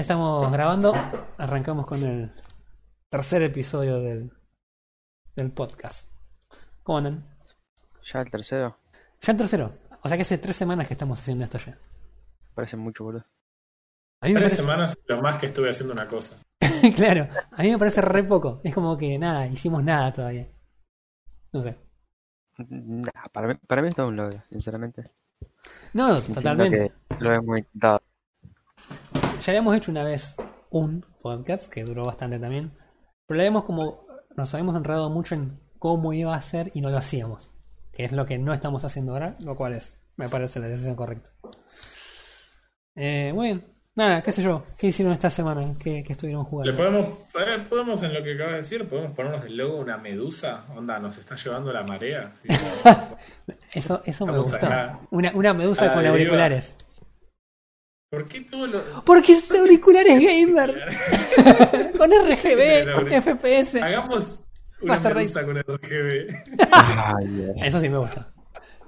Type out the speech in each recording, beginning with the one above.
Estamos grabando. Arrancamos con el tercer episodio del, del podcast. ¿Cómo andan? Ya el tercero. Ya el tercero. O sea que hace tres semanas que estamos haciendo esto ya. Parece mucho, boludo. A mí me Tres parece... semanas lo más que estuve haciendo una cosa. claro, a mí me parece re poco. Es como que nada, hicimos nada todavía. No sé. Nah, para, mí, para mí es todo un logro, sinceramente. No, totalmente. lo hemos intentado. Ya habíamos hecho una vez un podcast que duró bastante también. Pero le habíamos como. Nos habíamos enredado mucho en cómo iba a ser y no lo hacíamos. Que es lo que no estamos haciendo ahora, lo cual es, me parece la decisión correcta. Eh, bueno, nada, qué sé yo. ¿Qué hicieron esta semana? ¿Qué, qué estuvieron Le jugando? podemos, eh, podemos, en lo que acabas de decir, podemos ponernos el logo una medusa. Onda, nos está llevando la marea. Sí, Eso, eso me Estamos acá. Una, una medusa con auriculares. ¿Por qué todo lo.? Porque es auriculares gamer. con RGB, FPS. Hagamos una medusa con RGB. Eso sí me gusta.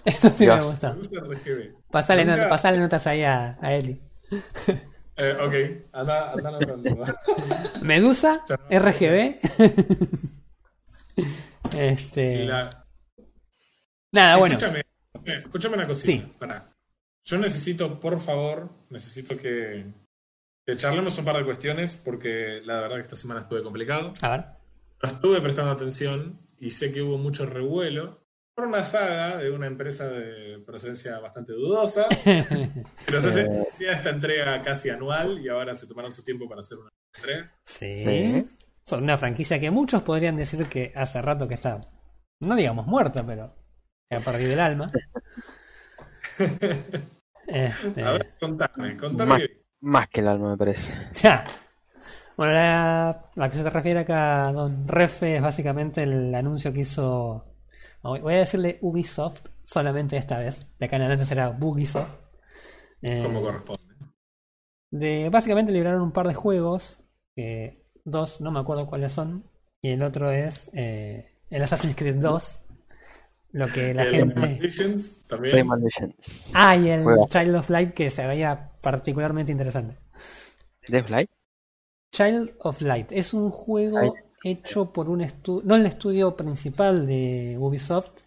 Eso sí Dios. me gusta. Medusa RGB. Pasale, Nunca- not- pasale notas ahí a, a Eli. Eh, ok, anda. Medusa. RGB. este. La- Nada, bueno. Escúchame, eh, escúchame una cosita. Sí. Pará. Yo necesito, por favor, necesito que, que charlemos un par de cuestiones porque la verdad que esta semana estuve complicado. A ver. No estuve prestando atención y sé que hubo mucho revuelo por una saga de una empresa de procedencia bastante dudosa. que nos hace Eh. hacía esta entrega casi anual y ahora se tomaron su tiempo para hacer una entrega. sí. Sí. Son una franquicia que muchos podrían decir que hace rato que está. No digamos muerta, pero. que ha perdido el alma. Este, A ver, contame, contame. Más- que- Más que el alma, me parece. Ya. Bueno, la, la que se te refiere acá, Don Refe, es básicamente el anuncio que hizo. Voy a decirle Ubisoft solamente esta vez. De acá en adelante será Bugisoft. Eh, como corresponde. de básicamente liberaron un par de juegos. Que dos, no me acuerdo cuáles son. Y el otro es eh, el Assassin's Creed 2. Lo que la El gente. También. Ah, y el Juega. Child of Light que se veía particularmente interesante. Deathlight. Child of Light es un juego hecho por un estudio, no el estudio principal de Ubisoft,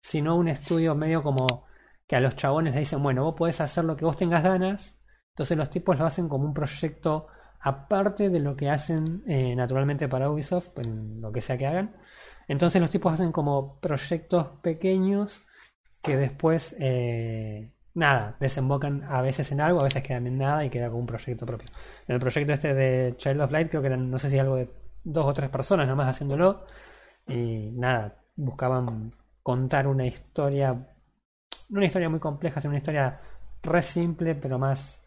sino un estudio medio como que a los chabones le dicen, bueno, vos podés hacer lo que vos tengas ganas, entonces los tipos lo hacen como un proyecto aparte de lo que hacen eh, naturalmente para Ubisoft, en lo que sea que hagan. Entonces los tipos hacen como proyectos pequeños que después, eh, nada, desembocan a veces en algo, a veces quedan en nada y queda como un proyecto propio. En el proyecto este de Child of Light creo que eran, no sé si algo de dos o tres personas nomás haciéndolo. Y nada, buscaban contar una historia, no una historia muy compleja, sino una historia re simple, pero más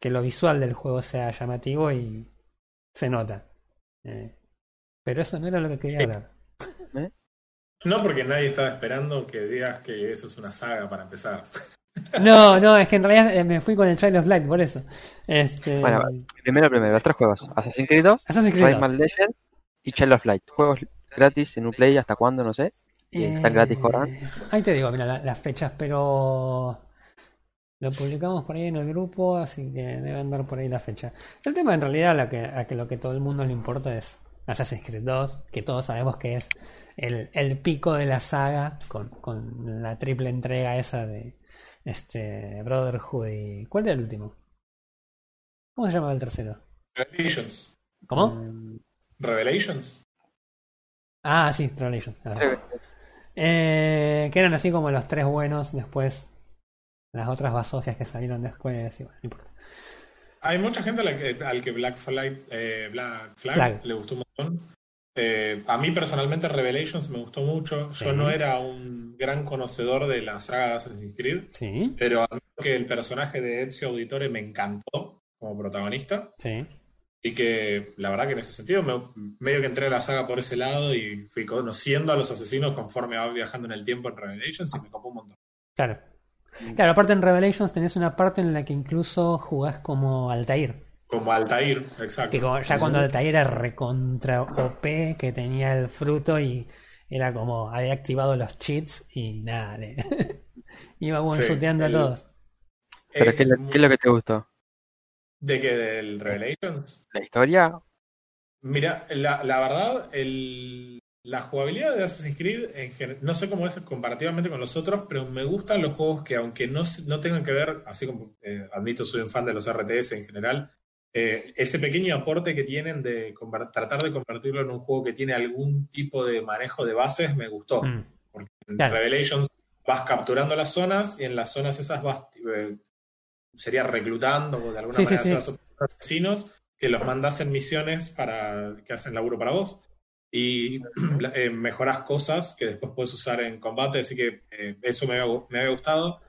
que lo visual del juego sea llamativo y se nota. Eh, pero eso no era lo que quería hablar. No porque nadie estaba esperando que digas que eso es una saga para empezar. No, no, es que en realidad eh, me fui con el Child of Light, por eso. Este, Bueno, Primero, primero, los tres juegos. Assassin's Creed 2, Assassin's Creed 2. Rayman Legends y Child of Light. Juegos gratis en un play hasta cuándo, no sé. Y están gratis cobran. Eh, Ahí te digo, mira, la- las fechas, pero lo publicamos por ahí en el grupo, así que debe andar por ahí la fecha. El tema en realidad lo que, a que lo que todo el mundo le importa es Assassin's Creed 2, que todos sabemos que es el, el pico de la saga con, con la triple entrega esa de este Brotherhood y... ¿Cuál era el último? ¿Cómo se llamaba el tercero? Revelations. ¿Cómo? Mm, Revelations. Ah, sí, Revelation. la verdad. creo que- Eh, que eran así como los tres buenos, después las otras basofias que salieron después, y bueno, no importa. Hay mucha gente a la que- al que Black Flag, eh, Black Flag, Flag. le gustó un montón. Eh, a mí personalmente Revelations me gustó mucho. Yo no era un gran conocedor de la saga de Assassin's Creed, Sí, pero a mí que el personaje de Ezio Auditore me encantó como protagonista. sí. Y que la verdad que en ese sentido me- medio que entré a la saga por ese lado y fui conociendo a los asesinos conforme va viajando en el tiempo en Revelations y me copó un montón. Claro. Claro, aparte en Revelations tenés una parte en la que incluso jugás como Altair. Como Altair, exacto. Que como- ya cuando Altair era recontra OP, que tenía el fruto y era como había activado los cheats y nada, le- iba one Sí, a todos. ¿Pero Es qué, es lo- muy- qué es lo que te gustó? ¿De que ¿Del Revelations? La historia, Mira, la, la verdad, el, la jugabilidad de Assassin's Creed, en no sé cómo es comparativamente con los otros, pero me gustan los juegos que, aunque no, no tengan que ver, así como eh, admito, soy un fan de los RTS en general, eh, ese pequeño aporte que tienen de tratar de convertirlo en un juego que tiene algún tipo de manejo de bases me gustó. Mm. Porque en Claro. Revelations vas capturando las zonas y en las zonas esas vas, eh, sería reclutando de alguna Sí, sí, manera sí. asesinos que los mandas en misiones para que hacen laburo para vos y eh, mejoras cosas que después puedes usar en combate, así que eh, eso me había, me había gustado.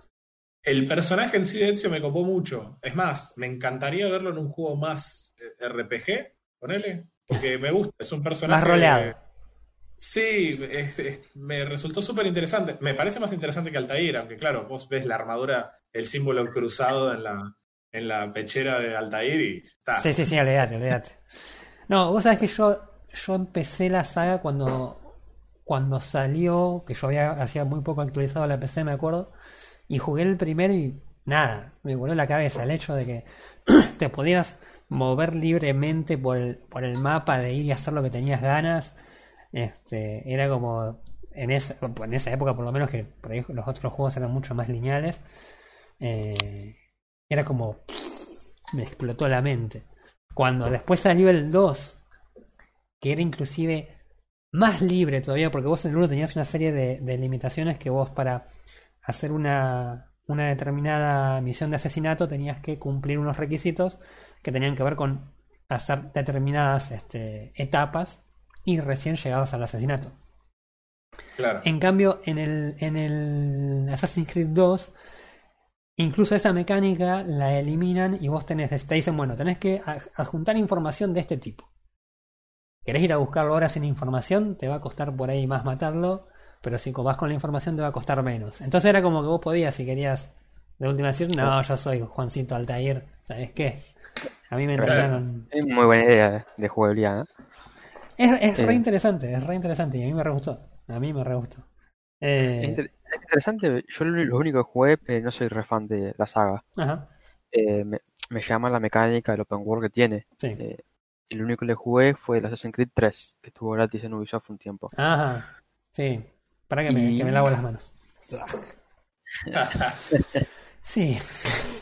El personaje en sí de Ezio me copó mucho. Es más, me encantaría verlo en un juego más eh, RPG, ponele, porque me gusta, es un personaje... Más roleado. Sí, es- es- me resultó súper interesante. Me parece más interesante que Altair, aunque claro, vos ves la armadura, el símbolo cruzado en la, en la pechera de Altair y está. Sí, sí, sí, olvídate, olvídate. No, vos sabés que yo, yo empecé la saga cuando, cuando salió, que yo había hacía muy poco actualizado la PC, me acuerdo, y jugué el primero y nada, me voló la cabeza el hecho de que te podías mover libremente por el, por el mapa, de ir y hacer lo que tenías ganas. Este, era como en esa, en esa época por lo menos que por ahí los otros juegos eran mucho más lineales. eh, era como me explotó la mente. Cuando después salió el 2, que era inclusive más libre todavía, porque vos en el 1 tenías una serie de, de limitaciones que vos para hacer una, una determinada misión de asesinato tenías que cumplir unos requisitos que tenían que ver con hacer determinadas este, etapas y recién llegabas al asesinato. Claro. En cambio, en el, en el Assassin's Creed 2, incluso esa mecánica la eliminan y vos tenés, te dicen, bueno, tenés que adjuntar información de este tipo. ¿Querés ir a buscarlo ahora sin información? Te va a costar por ahí más matarlo, pero si vas con la información te va a costar menos. Entonces era como que vos podías, si querías, de última decir, no, yo soy Juancito Altair, ¿sabes qué? A mí me Claro. entregaron... es muy buena idea de, jugabilidad. ¿eh? Es, es Sí. re interesante, es re interesante y a mí me re gustó. A mí me re gustó. Eh, Es, inter- es interesante, yo lo, lo único que jugué, eh, no soy re fan de la saga. ajá, Eh, me, me llama la mecánica del open world que tiene. sí. Lo único que le jugué fue el Assassin's Creed 3, que estuvo gratis en Ubisoft un tiempo. Ajá, sí. Para que me, Y- que me lavo las manos. Sí,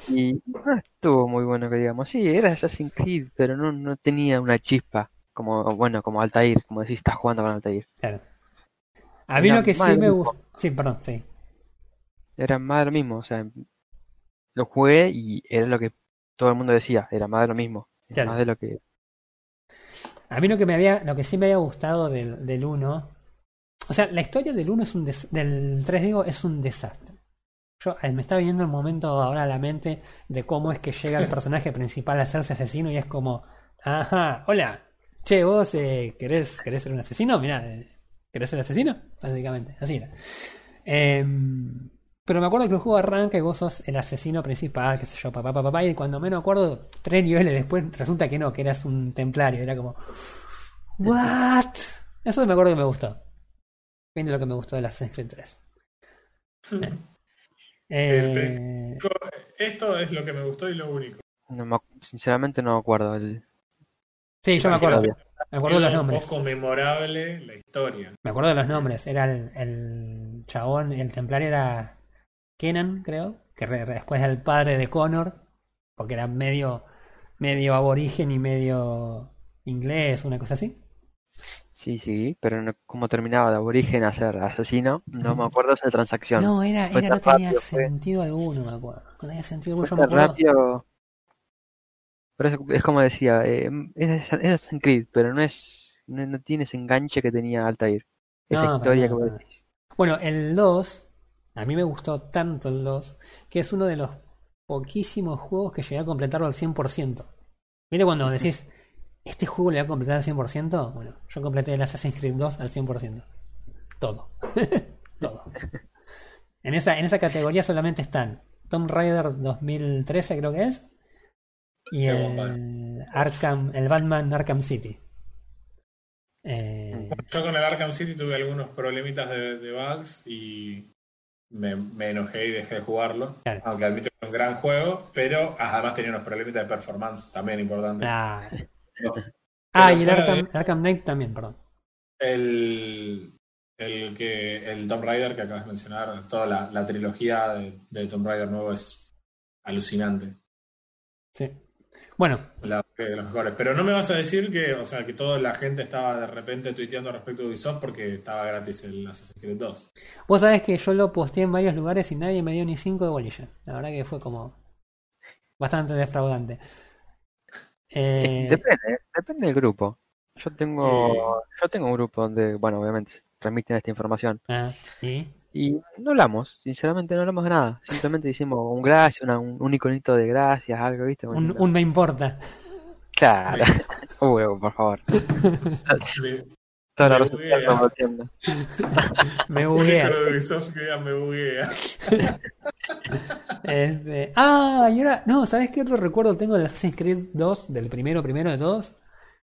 Y no estuvo muy bueno que digamos. Sí, era Assassin's Creed, pero no, no tenía una chispa. Como, bueno, como Altair, como decís, estás jugando con Altair. claro. A mí Era lo que sí me lo gusta. Sí, perdón, sí. Era más de lo mismo, o sea, lo jugué y era lo que todo el mundo decía, era más de lo mismo. Claro. Más de lo que... A mí lo que me había, lo que sí me había gustado del, del 1. O sea, la historia del 1 es un des- del 3 digo, es un desastre. Yo eh, me está viniendo el momento ahora a la mente de cómo es que llega el personaje principal a hacerse asesino y es como, ajá, hola, che, vos eh, querés, querés ser un asesino, mirá, eh, ¿querés ser asesino? Básicamente, así era. Em, pero me acuerdo que el juego arranca y vos sos el asesino principal, qué sé yo, papá, papá, papá, y cuando menos acuerdo, tres niveles después resulta que no, que eras un templario, era como, ¿what? Eso me acuerdo que me gustó. Fin de lo que me gustó de la Assassin's Creed 3. Eh, Esto es lo que me gustó y lo único. No me ac- sinceramente no me acuerdo. El... sí, yo me acuerdo. Me acuerdo de los nombres. Un poco memorable la historia. Me acuerdo de los nombres. Era el, el chabón, el templario era Kenan, creo. Que después era el padre de Connor. Porque era medio, medio aborigen y medio inglés, una cosa así. Sí, sí, pero no, como terminaba de aborigen a ser asesino, no me acuerdo esa transacción. No, era, era no tenía rápido, fue. sentido alguno, me acuerdo. No tenía sentido alguno. Yo me acuerdo. rápido. Pero es, es como decía, eh, es, es Assassin's Creed, pero no es, no, no tiene ese enganche que tenía Altair. Esa historia que vos decís. Bueno, el 2, a mí me gustó tanto el 2, que es uno de los poquísimos juegos que llegué a completarlo al 100%. ¿Viste cuando decís, este juego le voy a completar al 100%? Bueno, yo completé el Assassin's Creed 2 al 100%. Todo. Todo. En esa, en esa categoría solamente están Tomb Raider 2013, creo que es, y Qué el Arkham, el Batman Arkham City. Eh, Yo con el Arkham City tuve algunos problemitas de, de bugs y me, me enojé y dejé de jugarlo. Claro. Aunque admito que es un gran juego, pero además tenía unos problemas de performance también importantes. Ah, Ah, y el Arkham, de- Arkham Knight también, perdón. El, el que el Tomb Raider que acabas de mencionar, toda la, la trilogía de, de Tomb Raider nuevo es alucinante. Sí. Bueno, La de los mejores. Pero no me vas a decir que, o sea, que toda la gente estaba de repente tuiteando respecto de Ubisoft porque estaba gratis el Assassin's Creed 2. vos sabés que yo lo posteé en varios lugares y nadie me dio ni 5 de bolilla. La verdad que fue como bastante defraudante. Eh, Depende, ¿eh? depende del grupo. Yo tengo, yo tengo un grupo donde, bueno, obviamente transmiten esta información. ah, ¿y? Y no hablamos, sinceramente no hablamos de nada. Simplemente hicimos un gracias, una- un, un iconito de gracias, algo, ¿viste? Un, Bueno, un me importa. Claro. Uy, por favor. Me- Toda la Me razón buguea. Me un buguea. de me buguea. Este, ah, y ahora, no, ¿sabes qué otro recuerdo tengo del Assassin's Creed 2, del primero, primero de todos?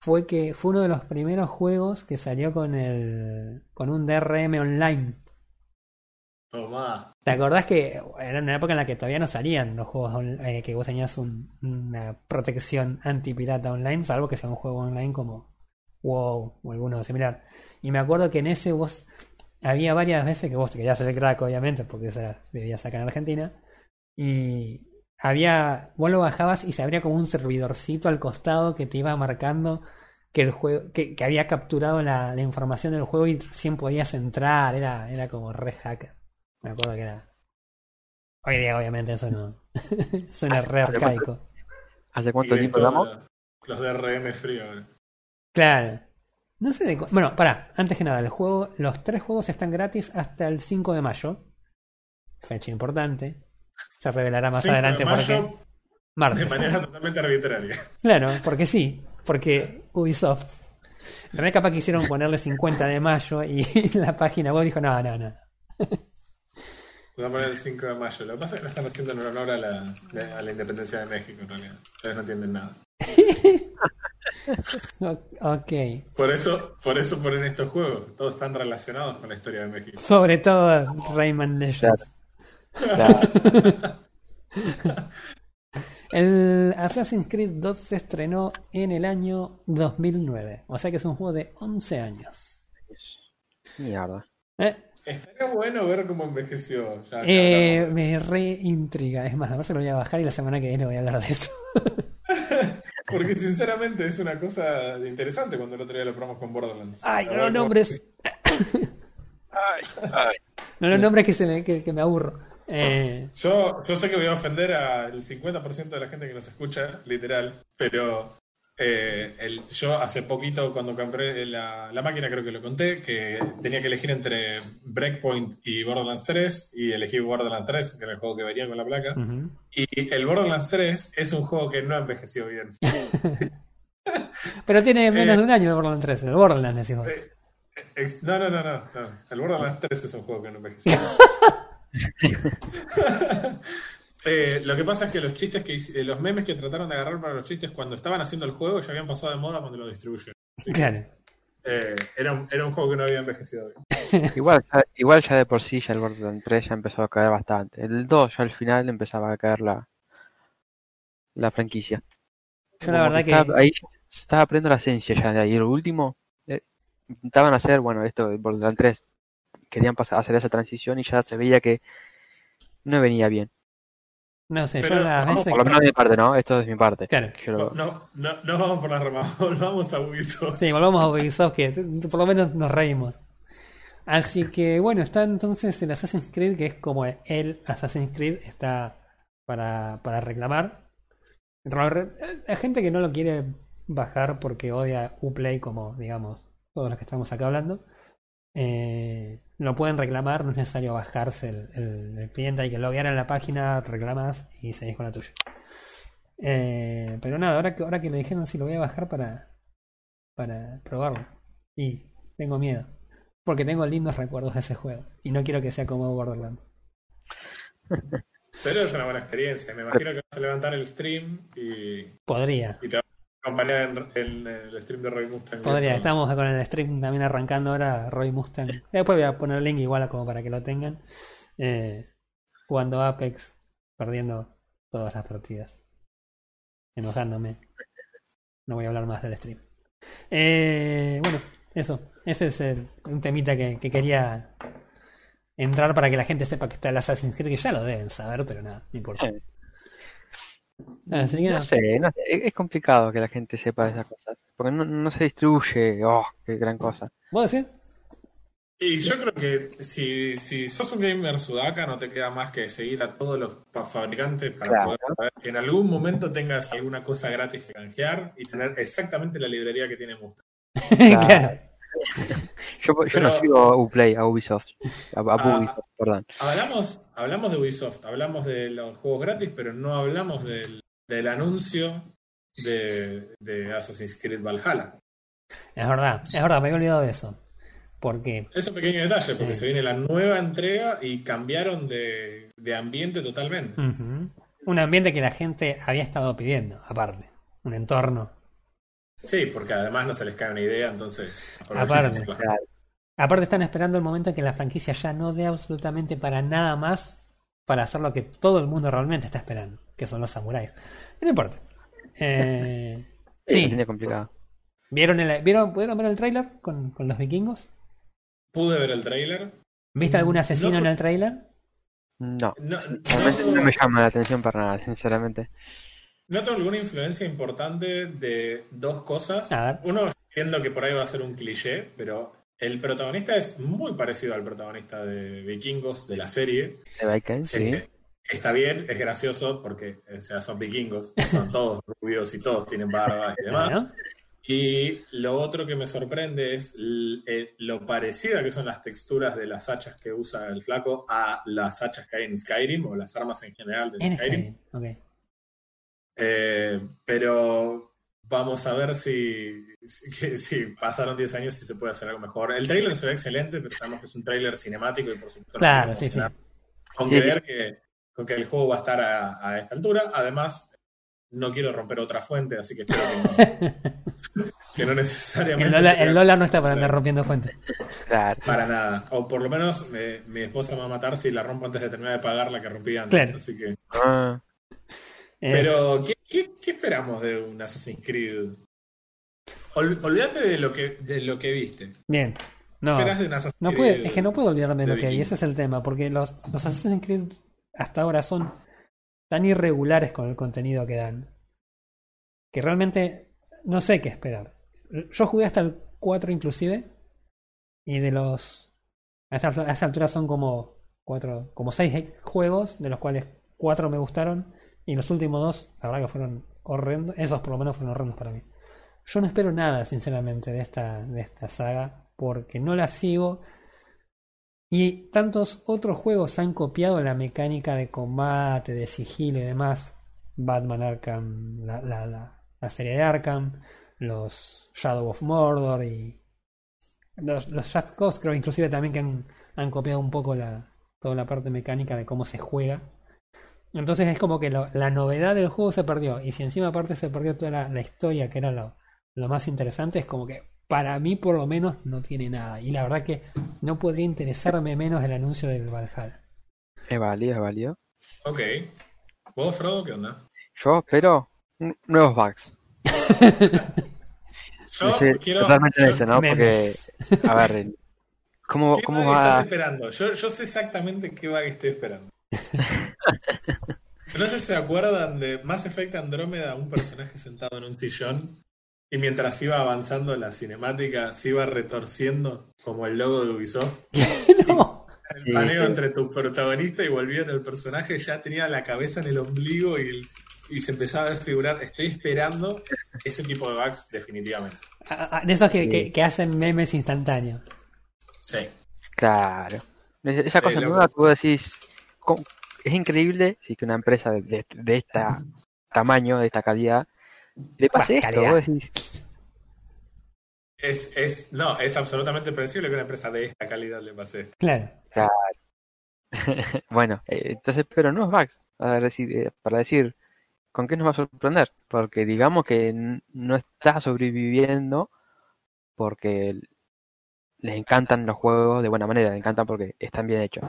Fue que fue uno de los primeros juegos que salió con el con un DRM online. ¿Te acordás que era una época en la que todavía no salían los juegos eh, que vos tenías un- una protección anti-pirata online, salvo que sea un juego online como WoW o alguno similar? Y me acuerdo que en ese vos había varias veces que vos te querías hacer crack, obviamente, porque esa vivías acá en Argentina. Y había, vos lo bajabas y se abría como un servidorcito al costado que te iba marcando que el juego, que, que había capturado la, la información del juego y recién podías entrar, era, era como re hacker. Me acuerdo que era. Hoy día obviamente eso no. Suena re arcaico. ¿Hace cuánto tiempo lo- Los DRM frío ahora. Claro. No sé de Bueno, pará, antes que nada, el juego, los tres juegos están gratis hasta el 5 de mayo. Fecha importante. Se revelará más 5 de adelante por qué. Martes. De manera totalmente arbitraria. Claro, porque sí. Porque Ubisoft. En realidad capaz quisieron ponerle 50 de mayo y la página web dijo, no, no, no. Vamos a poner el 5 de mayo. Lo que pasa es que lo están haciendo en honor a la, a la independencia de México, en realidad. Ustedes no entienden nada. Ok. Por eso, por eso ponen estos juegos. Todos están relacionados con la historia de México. Sobre todo Rayman Legends. Claro. El Assassin's Creed 2 se estrenó en el año 2009. O sea que es un juego de 11 años. Mierda. ¿Eh? Estaría bueno ver cómo envejeció. Ya Eh, me re intriga. Es más, a ver si lo voy a bajar y la semana que viene voy a hablar de eso. Porque sinceramente es una cosa interesante cuando el otro día lo probamos con Borderlands. Ay, no ver lo cómo- nombres. No lo nombres que, se me, que, que me aburro. Eh, Yo, yo sé que voy a ofender al 50% de la gente que nos escucha, literal, pero eh, el- yo hace poquito cuando compré la, la máquina, creo que lo conté, que tenía que elegir entre Breakpoint y Borderlands 3, y elegí Borderlands 3, que era el juego que venía con la placa. Y el Borderlands 3 es un juego que no envejeció bien. Pero tiene menos Eh. de un año el Borderlands 3. El Borderlands. Eh, ex- No, no, no, no, no. El Borderlands 3 es un juego que no envejeció. Eh, lo que pasa es que los chistes que hice- eh, los memes que trataron de agarrar para los chistes cuando estaban haciendo el juego ya habían pasado de moda cuando lo distribuyeron. Claro. Eh, era, un, era un juego que no había envejecido bien. Igual, ya- igual ya de por sí ya el Borderlands 3 ya empezó a caer bastante. El 2 ya al final empezaba a caer la, la franquicia. Yo la Como verdad que. estaba- ahí se estaba perdiendo la esencia ya de ahí. El último eh, intentaban hacer, bueno, esto de Borderlands 3. Querían pasar, hacer esa transición y ya se veía que no venía bien. No sé, yo Pero, las vamos, veces. Por lo menos de mi parte, ¿no? Esto es de mi parte. Claro. No, no, no vamos por las ramas, volvamos a Ubisoft. Sí, volvamos a Ubisoft que por lo menos nos reímos. Así que bueno, está entonces el Assassin's Creed, que es como el Assassin's Creed, está para, para reclamar. Hay gente que no lo quiere bajar porque odia Uplay, como digamos todos los que estamos acá hablando. Eh, lo pueden reclamar, no es necesario bajarse el, el- el cliente, hay que loguear en la página, reclamas y seguís con la tuya. Eh, pero nada, ahora que, ahora que le dijeron si lo voy a bajar para, para probarlo. Y tengo miedo. Porque tengo lindos recuerdos de ese juego. Y no quiero que sea como Borderlands. Pero es una buena experiencia. Me imagino que vas a levantar el stream y, Podría. y te acompañar en, en el stream de Roy Mustang. Podría. Estamos con el stream también arrancando ahora. Roy Mustang. Después voy a poner el link igual como para que lo tengan. Eh, jugando Apex, perdiendo todas las partidas. Enojándome. No voy a hablar más del stream. Eh, bueno, eso. Ese es el, un temita que, que quería entrar para que la gente sepa que está el Assassin's Creed, que ya lo deben saber, pero nada, no importa. Así que No sé, no sé, es es complicado que la gente sepa esas cosas. Porque no, no se distribuye. Oh, qué gran cosa. ¿Vos decís? Y yo creo que si, si sos un gamer sudaca, no te queda más que seguir a todos los fabricantes para Claro. poder saber que en algún momento tengas alguna cosa gratis que canjear y tener exactamente la librería que tiene Mustang. claro. Yo, yo no sigo a Uplay, a Ubisoft. A, a Ah. Ubisoft, perdón. Hablamos, hablamos de Ubisoft, hablamos de los juegos gratis, pero no hablamos del, del anuncio de, de Assassin's Creed Valhalla. Es verdad, es verdad, me había olvidado de eso. Porque, Es un pequeño detalle, porque Sí. se viene la nueva entrega y cambiaron de, de ambiente totalmente. un ambiente que la gente había estado pidiendo, aparte. Un entorno. Sí, porque además no se les cae una idea, entonces. Aparte. Aparte están esperando el momento en que la franquicia ya no dé absolutamente para nada más para hacer lo que todo el mundo realmente está esperando, que son los samuráis. No importa. Eh, Sí, sí, complicado. ¿vieron el, ¿vieron, ¿pudieron ver el tráiler con, con los vikingos? Pude ver el tráiler. ¿Viste algún asesino No, en el tráiler? No, No, realmente no- no me llama la atención para nada, sinceramente. Noto alguna influencia importante de dos cosas. A ver. Uno, entiendo que por ahí va a ser un cliché, pero el protagonista es muy parecido al protagonista de Vikingos de la serie. De Vikings, sí. Eh, Está bien, es gracioso porque o sea, son vikingos, son todos rubios y todos tienen barba y demás. Bueno, Y lo otro que me sorprende es eh, lo parecida que son las texturas de las hachas que usa el flaco a las hachas que hay en Skyrim o las armas en general de en Skyrim. Eh, pero vamos a ver si, si, si pasaron 10 años y se puede hacer algo mejor. El trailer se ve excelente, pero sabemos que es un trailer cinemático y por supuesto Claro, sí, sí. Con creer que, con que el juego va a estar a, a esta altura. Además, no quiero romper otra fuente, así que espero que no, que no necesariamente. El dólar, sea el dólar no está para andar rompiendo fuentes. Claro. Para nada. O por lo menos eh, mi esposa me va a matar si la rompo antes de terminar de pagar la que rompí antes. Claro. Así que. Ah, Pero, ¿qué, qué, qué esperamos de un Assassin's Creed? Ol- olvídate de lo que de lo que viste. bien. No, ¿Qué esperas de un no Creed? puede, es que no puedo olvidarme de de lo que hay. Ese es el tema. Porque los, los Assassin's Creed hasta ahora son tan irregulares con el contenido que dan. Que realmente no sé qué esperar. Yo jugué hasta el 4 inclusive. Y de los... A esta, a esta altura son como cuatro, como seis juegos, de los cuales cuatro me gustaron. Y los últimos dos, la verdad que fueron horrendos. Esos por lo menos fueron horrendos para mí. Yo no espero nada, sinceramente, de esta, de esta saga. Porque no la sigo. Y tantos otros juegos han copiado la mecánica de combate, de sigilo y demás. Batman Arkham, la, la, la, la serie de Arkham, los Shadow of Mordor y los, los Cause, creo inclusive también que han, han copiado un poco la, toda la parte mecánica de cómo se juega. Entonces es como que lo- la novedad del juego se perdió. Y si encima aparte se perdió toda la, la historia, que era lo, lo más interesante, es como que para mí por lo menos no tiene nada. Y la verdad que no podría interesarme menos el anuncio del Valhalla. es válido, es válido. Ok. ¿Vos, Frodo, qué onda? Yo espero nuevos bugs. Yo Sí, quiero. totalmente yo- honesto, ¿no? Porque, a ver, ¿cómo, ¿Qué cómo estás va? esperando? Yo, yo sé exactamente qué bug estoy esperando. No sé si se acuerdan de Mass Effect Andrómeda, un personaje sentado en un sillón y mientras iba avanzando la cinemática se iba retorciendo como el logo de Ubisoft. no. El paneo sí. entre tu protagonista y volviendo el personaje ya tenía la cabeza en el ombligo y, y se empezaba a desfigurar. Estoy esperando ese tipo de bugs definitivamente. A- a- De esos que, Sí. que- que hacen memes instantáneos. Sí. Claro. Es- Esa Sí, cosa nueva, tú decís. Es increíble si que una empresa de, de, de este tamaño, de esta calidad, le pase esto. calidad. Vos decís, Es, es, no, es absolutamente predecible que una empresa de esta calidad le pase esto. Claro. bueno, eh, entonces, pero no es bugs, para decir, eh, para decir, ¿con qué nos va a sorprender? Porque digamos que no está sobreviviendo porque les encantan los juegos de buena manera, les encantan porque están bien hechos.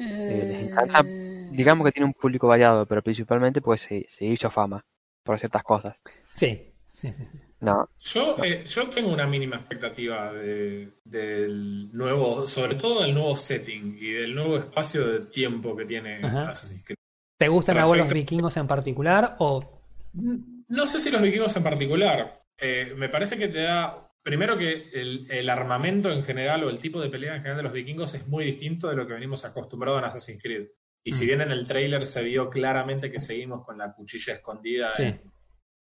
Eh, les encanta. Digamos que tiene un público variado, pero principalmente pues se, se hizo fama por ciertas cosas. Sí, sí, sí. sí. No, Yo, eh, yo tengo una mínima expectativa de- del nuevo, sobre todo del nuevo setting y del nuevo espacio de tiempo que tiene Ajá. Assassin's Creed. ¿Te gustan a vos los vikingos en particular? O. No sé si los vikingos en particular. Eh, me parece que te da. Primero que el, el armamento en general o el tipo de pelea en general de los vikingos es muy distinto de lo que venimos acostumbrados en Assassin's Creed. Y si Mm. bien en el trailer se vio claramente que seguimos con la cuchilla escondida. Sí. en-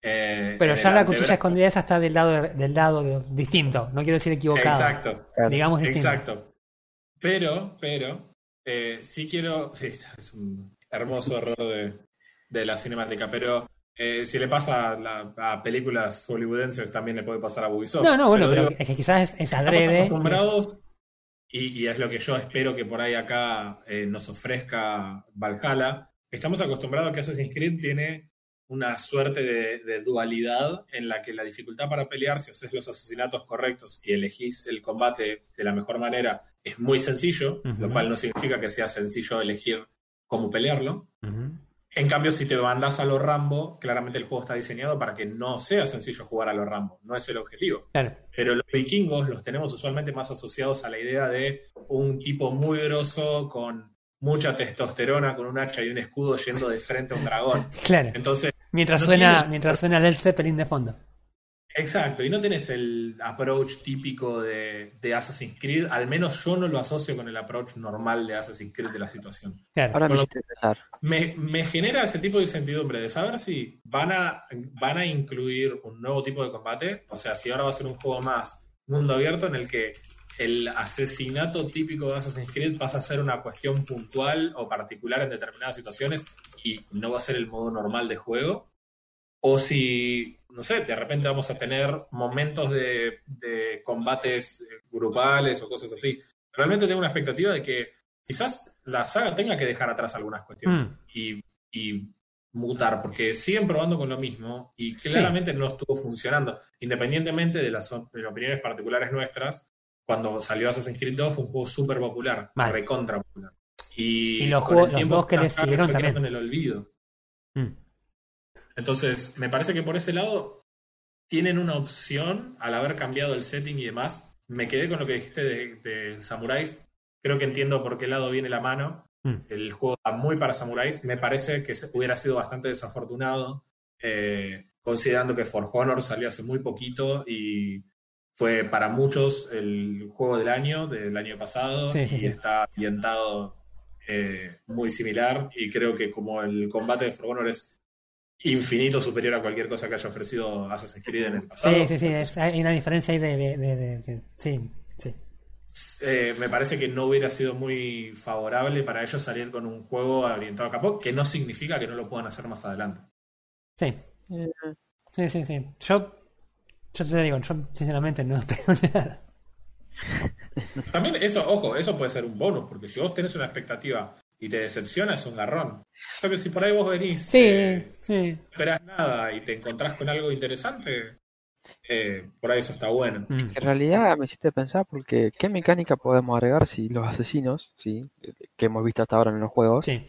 eh, Pero en ya la cuchilla escondida esa está del lado, del lado de- distinto. No quiero decir equivocado. Exacto. Digamos distinto. Exacto. Pero, pero, eh, sí quiero. Sí, es un hermoso error de, de la cinemática. Pero eh, si le pasa a, la- a películas hollywoodenses, también le puede pasar a Ubisoft. No, no, bueno, pero, digo, es que quizás es, es estamos adrede. acostumbrados. Y, y es lo que yo espero que por ahí acá eh, nos ofrezca Valhalla. Estamos acostumbrados a que Assassin's Creed tiene una suerte de, de dualidad en la que la dificultad para pelear, si haces los asesinatos correctos y elegís el combate de la mejor manera, es muy sencillo, lo cual no significa que sea sencillo elegir cómo pelearlo. Ujú. En cambio, si te mandás a los Rambo, claramente el juego está diseñado para que no sea sencillo jugar a los Rambo, no es el objetivo. Claro. Pero los vikingos los tenemos usualmente más asociados a la idea de un tipo muy grosso con mucha testosterona, con un hacha y un escudo yendo de frente a un dragón. Claro. Entonces, Mientras no suena, tiene- mientras suena Led Zeppelin de fondo. Exacto, y no tenés el approach típico de, de Assassin's Creed, al menos yo no lo asocio con el approach normal de Assassin's Creed de la situación. Claro. ahora me. Me, me genera ese tipo de incertidumbre de saber si van a, van a incluir un nuevo tipo de combate, o sea, si ahora va a ser un juego más mundo abierto en el que el asesinato típico de Assassin's Creed pasa a ser una cuestión puntual o particular en determinadas situaciones y no va a ser el modo normal de juego, o si, no sé, de repente vamos a tener momentos de, de combates eh, grupales o cosas así. Realmente tengo una expectativa de que quizás la saga tenga que dejar atrás algunas cuestiones y, y mutar, porque siguen probando con lo mismo y claramente no estuvo funcionando. Independientemente de las, op- de las opiniones particulares nuestras, cuando salió Assassin's Creed 2 fue un juego súper popular, Mal. recontra popular. Y, Y los juegos- los dos que le siguieron también. en el olvido. Mm. Entonces, me parece que por ese lado tienen una opción al haber cambiado el setting y demás. Me quedé con lo que dijiste de, de Samuráis. Creo que entiendo por qué lado viene la mano. Mm. El juego está muy para Samuráis. Me parece que hubiera sido bastante desafortunado, eh, considerando que For Honor salió hace muy poquito y fue para muchos el juego del año, del año pasado, Sí, sí, y está ambientado eh, muy similar. Y creo que como el combate de For Honor es infinito superior a cualquier cosa que haya ofrecido Assassin's Creed en el pasado. Sí, sí, sí. es- hay una diferencia ahí de. de- de- de- de- sí, sí. Eh, me parece que no hubiera sido muy favorable para ellos salir con un juego orientado a Capcom, que no significa que no lo puedan hacer más adelante. Sí. Eh, Sí, sí, sí. Yo. Yo te digo, yo sinceramente no espero nada. También eso, ojo, eso puede ser un bonus, porque si vos tenés una expectativa y te decepciona, es un garrón. Pero si por ahí vos venís, Sí, eh, sí. no esperás nada y te encontrás con algo interesante, eh, por ahí eso está bueno. Mm. En realidad me hiciste pensar porque ¿qué mecánica podemos agregar si los asesinos, sí, que hemos visto hasta ahora en los juegos, Sí.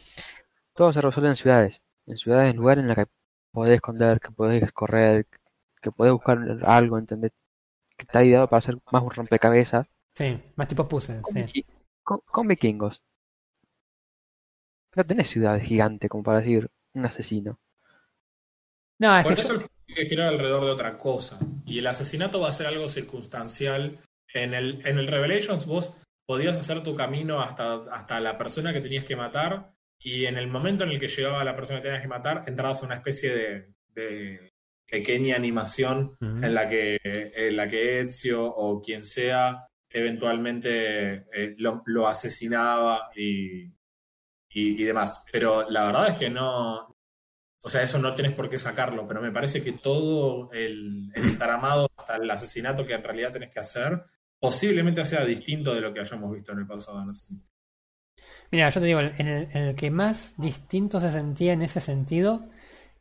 todo se resuelve en ciudades, en ciudades, en lugares en los que podés esconder, que podés correr, que podés buscar algo, ¿entendés? Que está ideado para hacer más un rompecabezas. Sí. Más tipo puzzle. Con, Sí. viki- con- con vikingos. No tenés ciudades gigantes como para decir un asesino. No, es Por que eso tiene que girar alrededor de otra cosa. Y el asesinato va a ser algo circunstancial. En el, en el Revelations vos podías hacer tu camino hasta, hasta la persona que tenías que matar y en el momento en el que llegaba la persona que tenías que matar entrabas a una especie de, de pequeña animación Ujú. en la que, en la que Ezio o quien sea eventualmente eh, lo, lo asesinaba y, y, demás. Pero la verdad es que no, o sea, eso no tenés por qué sacarlo, pero me parece que todo el, el tramado hasta el asesinato que en realidad tenés que hacer posiblemente sea distinto de lo que hayamos visto en el pasado en Assassin's. Mira, yo te digo, en el, en el que más distinto se sentía en ese sentido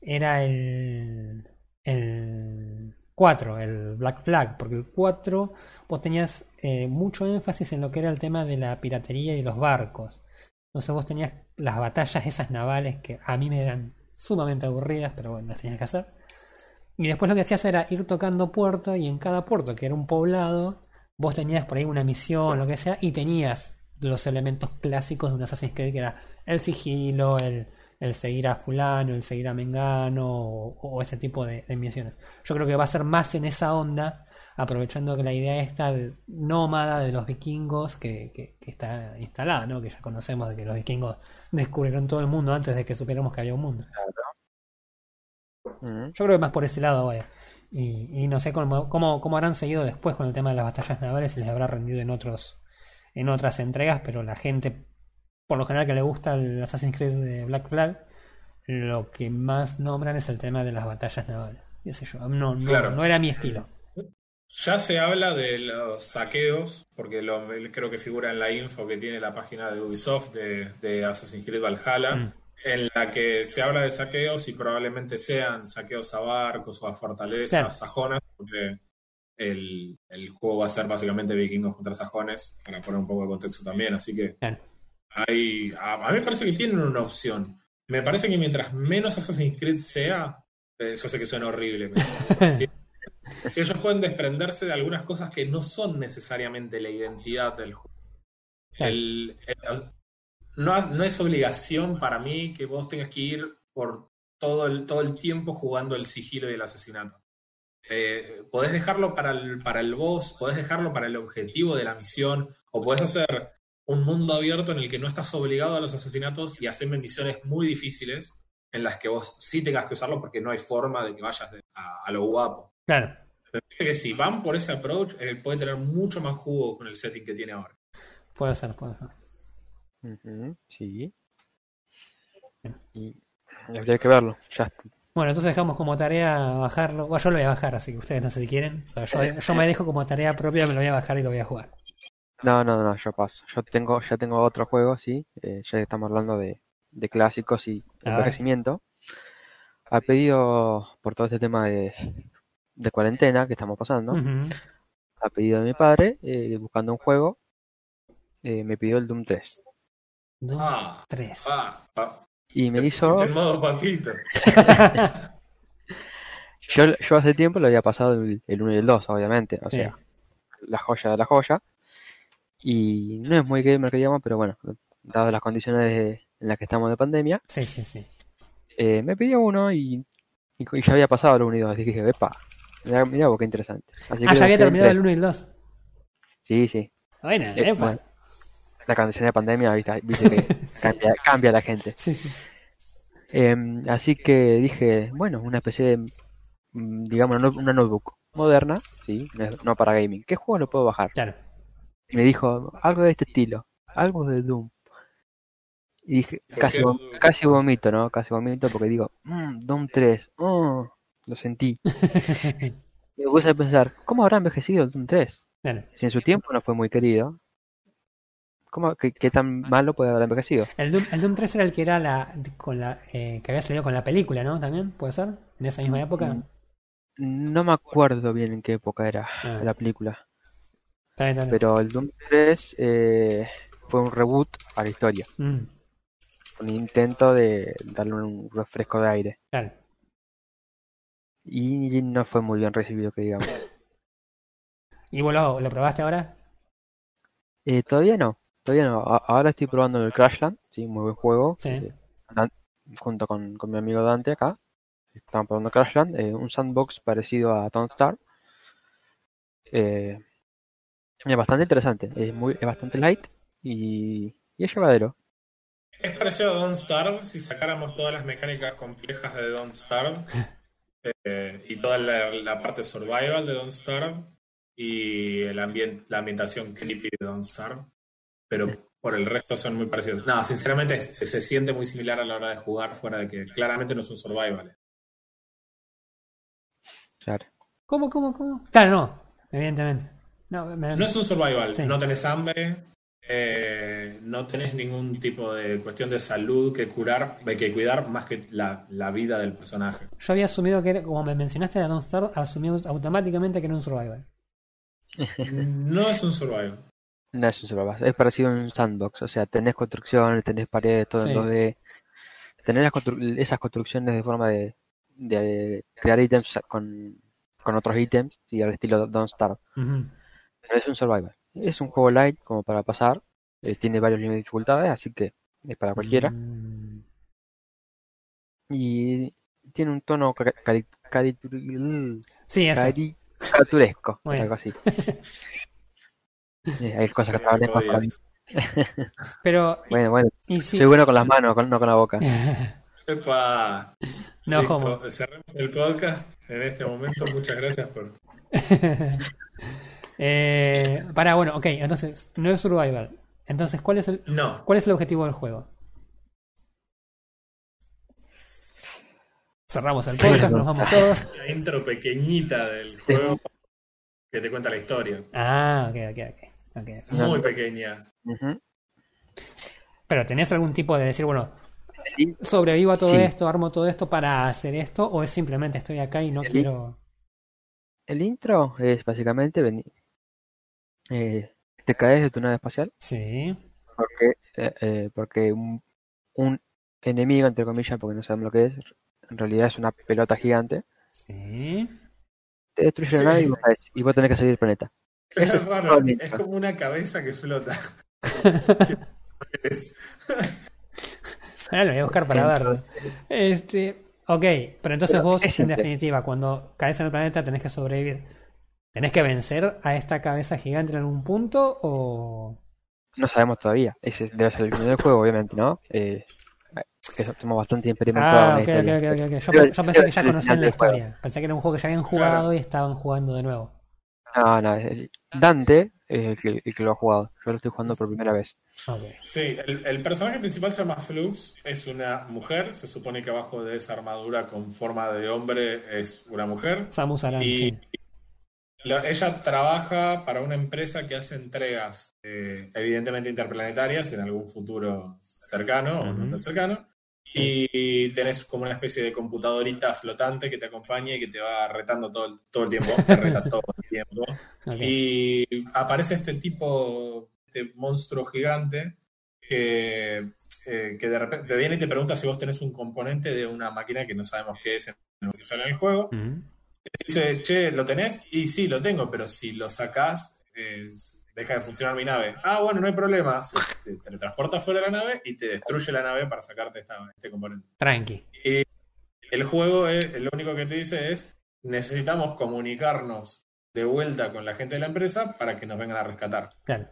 era el, el 4, el Black Flag, porque el 4 vos tenías eh, mucho énfasis en lo que era el tema de la piratería y los barcos. Entonces vos tenías las batallas esas navales que a mí me eran sumamente aburridas, pero bueno, las tenías que hacer. Y después lo que hacías era ir tocando puerto y en cada puerto, que era un poblado, vos tenías por ahí una misión, lo que sea, y tenías los elementos clásicos de un Assassin's Creed que era el sigilo, el, el seguir a fulano, el seguir a Mengano o, ese tipo de, de misiones. Yo creo que va a ser más en esa onda, aprovechando que la idea esta de- nómada de los vikingos que, que- que está instalada, ¿no? que ya conocemos de que los vikingos descubrieron todo el mundo antes de que supiéramos que había un mundo. Yo creo que más por ese lado vaya. Y, y no sé cómo, cómo, cómo habrán seguido después con el tema de las batallas navales, si les habrá rendido en otros en otras entregas, pero la gente, por lo general que le gusta el Assassin's Creed de Black Flag, lo que más nombran es el tema de las batallas navales. Qué sé yo, no, no, Claro. no era mi estilo. Ya se habla de los saqueos, porque lo, creo que figura en la info que tiene la página de Ubisoft de, de Assassin's Creed Valhalla, Mm. en la que se habla de saqueos y probablemente sean saqueos a barcos o a fortalezas sajonas, porque el, el juego va a ser básicamente vikingos contra sajones, para poner un poco de contexto también, así que hay, a, a mí me parece que tienen una opción. Me parece que mientras menos Assassin's Creed sea, eh, yo sé que suena horrible, pero si ellos pueden desprenderse de algunas cosas que no son necesariamente la identidad del juego. Claro. El- el- no, es obligación para mí que vos tengas que ir por todo el, todo el tiempo jugando el sigilo y el asesinato. Eh, podés dejarlo para el, para el boss, podés dejarlo para el objetivo de la misión, o podés hacer un mundo abierto en el que no estás obligado a los asesinatos y hacer misiones muy difíciles en las que vos sí tengas que usarlo porque no hay forma de que vayas de- a, a lo guapo. Claro, que si van por ese approach, eh, puede tener mucho más jugo con el setting que tiene ahora. puede ser, puede ser. Sí. Y habría que verlo. Ya. Bueno, entonces dejamos como tarea bajarlo. Bueno, yo lo voy a bajar, así que ustedes no sé si quieren. pero yo, yo me dejo como tarea propia, me lo voy a bajar y lo voy a jugar. No, no, no, yo paso. Yo tengo, ya tengo otro juego, sí. eh, ya que estamos hablando de, de clásicos y A envejecimiento. Ha pedido, por todo este tema de, de cuarentena que estamos pasando, a pedido de mi padre, eh, buscando un juego, eh, me pidió el Doom 3. Doom Ah, 3. ah, ah. Y me Te hizo, modo Paquito. yo, yo hace tiempo lo había pasado el, el 1 y el 2, obviamente, o sea, la joya de la joya. Y no es muy gamer que digamos, pero bueno, dadas las condiciones de- en las que estamos de pandemia, Sí, sí, sí. eh, me pidió uno y, y, y ya había pasado el 1 y 2, así que dije, epa, mirá, mirá vos qué interesante. Así Ah, que ya había terminado el tres. 1 y el 2. Sí, sí. Bueno, Eh, la condición de pandemia, viste, viste que cambia, cambia la gente. Sí, sí. Em, así que dije, bueno, una especie de, mm, digamos, una no- una notebook moderna, sí, no para gaming. ¿Qué juego lo puedo bajar? Claro. Y me dijo, algo de este estilo, algo de Doom. Y dije, ¿Por casi, casi vomito, ¿no? Casi vomito porque digo, "Mm, Doom 3, oh, lo sentí. Me puse a pensar, ¿cómo habrá envejecido el Doom 3? Claro. Si en su tiempo no fue muy querido, ¿cómo, qué, qué tan malo puede haber envejecido? El Doom, el Doom 3 era el que era la, con la eh, que había salido con la película, ¿no? También, ¿puede ser? En esa misma época. Mm, No me acuerdo bien en qué época era Ah. la película, Está bien, está bien. pero el Doom 3 eh, fue un reboot a la historia, Mm, un intento de darle un refresco de aire. claro. Y no fue muy bien recibido, que digamos. ¿Y vos lo, lo probaste ahora? Eh, todavía no, todavía no. A- ahora estoy probando el Crashland, sí, muy buen juego. Sí. eh, junto con, con mi amigo Dante acá. Estamos probando Crashland, eh, un sandbox parecido a Don't Star. Eh, es bastante interesante, es muy, es bastante light y, y es llevadero. Es parecido a Don't Starve si sacáramos todas las mecánicas complejas de Don't Starve eh, y toda la, la parte survival de Don't Starve y el ambien- la ambientación creepy de Don't Starve, pero por el resto son muy parecidos. No, sinceramente se, se siente muy similar a la hora de jugar, fuera de que claramente no es un survival. Claro. ¿Cómo, cómo, cómo? Claro, no. Evidentemente. No, me- No es un survival, Sí. no tenés hambre, eh, no tenés ningún tipo de cuestión de salud que curar, que cuidar más que la, la vida del personaje. Yo había asumido que era, como me mencionaste de Don't Starve, asumí automáticamente que era un survival. No es un survival. No es un survival, es parecido a un sandbox, o sea, tenés construcciones, tenés paredes, todo Sí. en 2D. Tenés las constru- esas construcciones de forma de, de crear ítems con, con otros ítems y al estilo Don't Starve. Ujú. Pero es un survival. Es un juego light como para pasar, eh, tiene varios niveles de dificultades, así que es para cualquiera. Mm, Y tiene un tono cari- Sí, caricaturesco, algo así. Eh, hay cosas que lenguas para mí. Pero, Bueno, bueno, y sí. soy bueno con las manos, con- no con la boca. Epa. no, Listo, homo. cerremos el podcast en este momento. Muchas gracias por. eh, para, bueno, ok, entonces, no es survival. Entonces, ¿cuál es el, No, cuál es el objetivo del juego? Cerramos el podcast, nos vamos todos. la intro pequeñita del juego que te cuenta la historia. Ah, ok, ok, ok. ok. Muy pequeña. Pero tenés algún tipo de decir, bueno, sobrevivo a todo Sí. esto, armo todo esto para hacer esto, o es simplemente estoy acá y no El in- quiero. El intro es básicamente veni- eh, te caes de tu nave espacial Sí. porque eh, eh, porque un, un enemigo entre comillas porque no sabemos lo que es en realidad es una pelota gigante Sí. te destruye Sí. la nave y vos, caes, y vos tenés que salir del planeta Eso Es es raro, es como una cabeza que flota. Ahora lo voy a buscar para verlo. Este, ok, pero entonces Pero vos, en definitiva, cuando caes en el planeta tenés que sobrevivir. ¿Tenés que vencer a esta cabeza gigante en algún punto o...? no sabemos todavía ese debe ser el del juego obviamente ¿no? Eh, que somos bastante experimentados Ah, en la ok, historia. ok, ok. Yo, Pero- yo pensé pero que ya conocían la juego. historia. Pensé que era un juego que ya habían jugado y estaban jugando de nuevo. no, no, Dante es el que, el que lo ha jugado yo lo estoy jugando por primera vez Ok. Sí, el, el personaje principal se llama Flux, es una mujer, se supone que abajo de esa armadura con forma de hombre es una mujer. Samus Aran, Y sí. La- ella trabaja para una empresa que hace entregas, eh, evidentemente interplanetarias, en algún futuro cercano o no tan cercano. Y tenés como una especie de computadorita flotante que te acompaña y que te va retando todo, el- todo el tiempo. Te reta todo el tiempo. Y aparece este tipo, este monstruo gigante, que, eh, que de repente te viene y te pregunta si vos tenés un componente de una máquina que no sabemos qué es en lo que sale en el juego. Dice, che, ¿lo tenés? Y sí, lo tengo, pero si lo sacás, eh, deja de funcionar mi nave. Ah, bueno, no hay problema. Se te teletransporta fuera de la nave y te destruye la nave para sacarte esta- este componente. Tranqui. Y el juego, es, lo único que te dice es, necesitamos comunicarnos de vuelta con la gente de la empresa para que nos vengan a rescatar. Claro.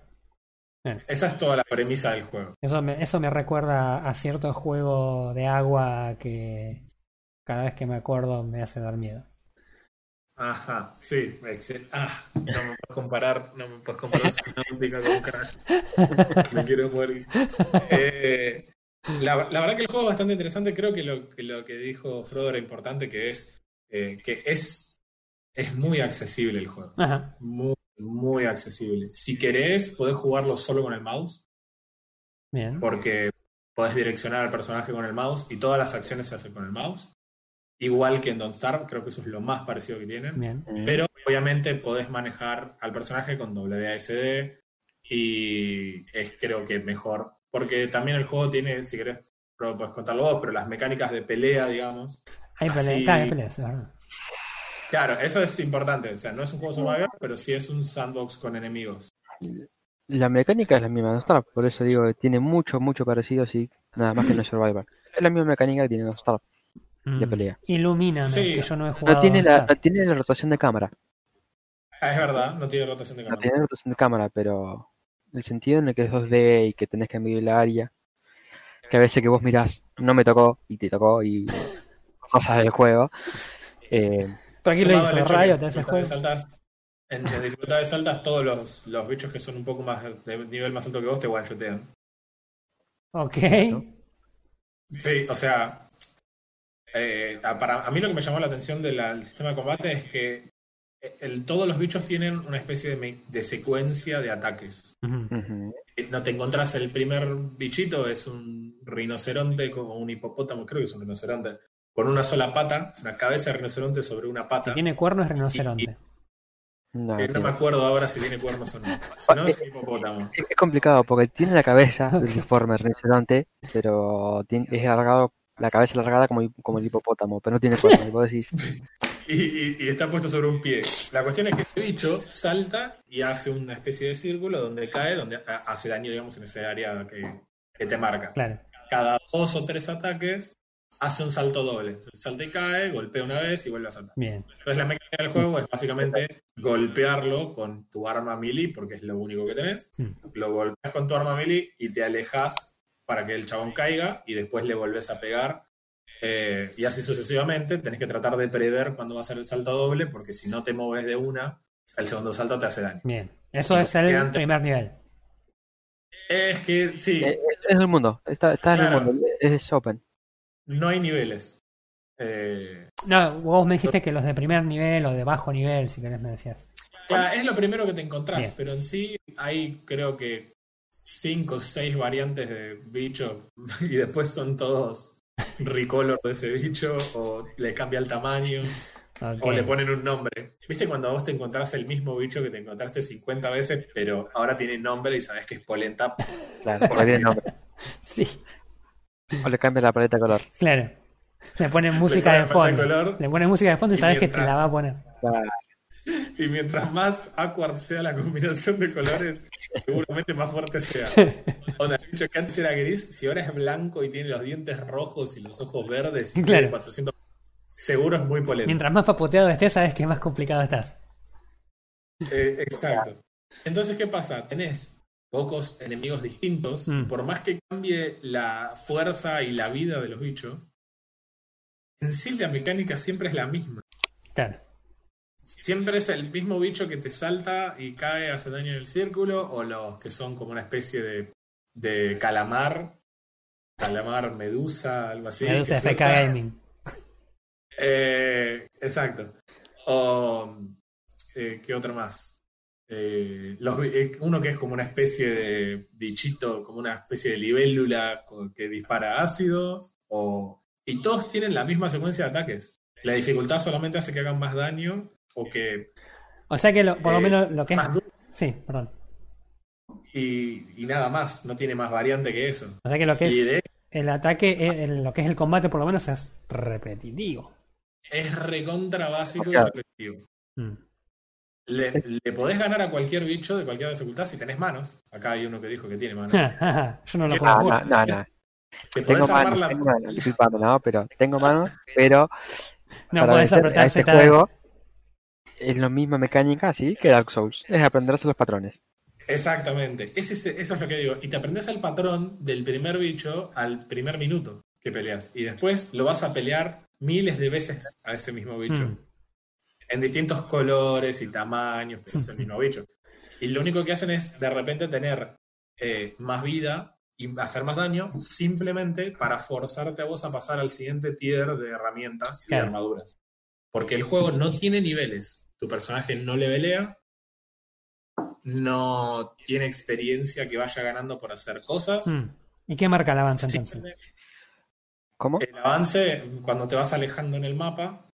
Esa es toda la premisa del juego. Eso me, eso me recuerda a cierto juego de agua que cada vez que me acuerdo me hace dar miedo. Ajá, sí, Ah, no me puedes comparar, no me puedes comparar Subnautica con Crash. Me quiero morir. Eh, la, la verdad que el juego es bastante interesante. Creo que lo que, lo que dijo Frodo era importante, que es eh, que es, es muy accesible el juego. Ajá. Muy, muy accesible. Si querés, podés jugarlo solo con el mouse, Bien. porque podés direccionar al personaje con el mouse y todas las acciones se hacen con el mouse. Igual que en Don't Starve, creo que eso es lo más parecido que tienen. Bien. Pero obviamente podés manejar al personaje con WASD y es creo que mejor. Porque también el juego tiene, si querés, puedes contarlo vos, pero las mecánicas de pelea, digamos. Hay peleas, Así- peleas, es verdad. Claro, eso es importante. O sea, no es un juego survival, pero sí es un sandbox con enemigos. La mecánica es la misma de Starve, por eso digo que tiene mucho, mucho parecido, sí, nada más que no es Survivor. Es la misma mecánica que tiene Don't Starve, de Mm. pelea. Ilumíname, Sí. que yo no he jugado. No tiene, la, no tiene la rotación de cámara, Ah, es verdad, no tiene rotación de no cámara. tiene la rotación de cámara, pero el sentido en el que es 2D y que tenés que medir el área, que a veces que vos mirás, no me tocó, y te tocó, y cosas del juego, eh, ¿Pero aquí lo Sumado al hizo hecho que Riot en ese dificultades juego? altas- en, en dificultades altas, todos los, los bichos que son un poco más de nivel más alto que vos te one-shotean. Ok. Sí, o sea, eh, a- para, a mí lo que me llamó la atención del sistema de combate es que eh, el- todos los bichos tienen una especie de, secuencia de ataques. Eh, No te encontrás el primer bichito, es un rinoceronte con un hipopótamo, creo que es un rinoceronte, con una sola pata, es una cabeza de rinoceronte sobre una pata. Si tiene cuerno es rinoceronte. No, tiene- me acuerdo ahora si tiene cuernos o no. Si no, es un hipopótamo. Es es complicado porque tiene la cabeza del Deformer rinoceronte, pero tiene- es alargado, la cabeza alargada como, como el hipopótamo, pero no tiene cuernos. Y vos decís, Y, y- y está puesto sobre un pie. La cuestión es que este bicho salta y hace una especie de círculo donde cae, donde ha- hace daño, digamos, en ese área que, que te marca. Claro. Cada dos o tres ataques hace un salto doble. Salta y cae, golpea una vez y vuelve a saltar. Bien. Entonces la mecánica del juego es básicamente golpearlo con tu arma melee, porque es lo único que tenés. Mm. Lo golpeas con tu arma melee y te alejas para que el chabón caiga y después le volvés a pegar. Eh, y así sucesivamente, tenés que tratar de prever cuándo va a ser el salto doble, porque si no te mueves de una, el segundo salto te hace daño. Bien. Eso es el primer nivel. Es que sí, eh, es el mundo, está, está en Claro. el mundo, es open. no hay niveles. Eh, No, vos me dijiste que los de primer nivel o de bajo nivel, si querés, me decías. Ya, es lo primero que te encontrás, Bien. pero en sí hay creo que cinco o seis variantes de bicho y después son todos recolor de ese bicho o le cambia el tamaño o le ponen un nombre. ¿Viste cuando vos te encontrás el mismo bicho que te encontraste 50 veces, pero ahora tiene nombre y sabes que es polenta? Claro, porque tiene nombre. Sí, O le cambia la paleta de color. claro. Le ponen música de fondo. color Le ponen música de fondo y, y sabes que te la va a poner. Claro, Y mientras más awkward sea la combinación de colores, seguramente más fuerte sea. Onda, el bicho que antes era gris, si ahora es blanco y tiene los dientes rojos y los ojos verdes y Claro. tiene 400, seguro es muy polémico. Mientras más papoteado estés, sabes que más complicado estás. Eh, exacto. Entonces, ¿qué pasa? Tenés pocos enemigos distintos, Mm. por más que cambie la fuerza y la vida de los bichos, en sí la mecánica siempre es la misma. Claro. Siempre es el mismo bicho que te salta y cae, hace daño en el círculo, o los que son como una especie de, de calamar, calamar, medusa, algo así. Medusa FK. Gaming. Eh, exacto. O, eh, ¿Qué otro más? Eh, los uno que es como una especie de bichito, como una especie de libélula que dispara ácidos, o, y todos tienen la misma secuencia de ataques. La dificultad solamente hace que hagan más daño o que O sea que lo- por lo Eh, menos lo que es. más Sí, perdón. y, y nada más, no tiene más variante que eso. O sea que lo que Y es de el ataque, el- lo que es el combate, por lo menos es repetitivo. es recontra básico y repetitivo. Mm. Le, le podés ganar a cualquier bicho de cualquier dificultad si tenés manos. Acá hay uno que dijo que tiene manos. Yo no lo ¿Qué puedo No, jugar. no, no, no. Te Tengo manos, la. tengo manos, disculpame, no, pero tengo manos, pero No para podés apretar este juego es la misma mecánica así que Dark Souls, es aprenderse los patrones. Exactamente. Ese es- eso es lo que digo. Y te aprendes el patrón del primer bicho al primer minuto que peleas. Y después lo vas a pelear miles de veces a ese mismo bicho. Mm. En distintos colores y tamaños, pero es el mismo bicho. Y lo único que hacen es de repente tener eh, más vida y hacer más daño simplemente para forzarte a vos a pasar al siguiente tier de herramientas y de armaduras. Porque el juego no tiene niveles. Tu personaje no le velea, no tiene experiencia que vaya ganando por hacer cosas. Mm. ¿Y qué marca el avance entonces? ¿Cómo? El avance, cuando te vas alejando en el mapa,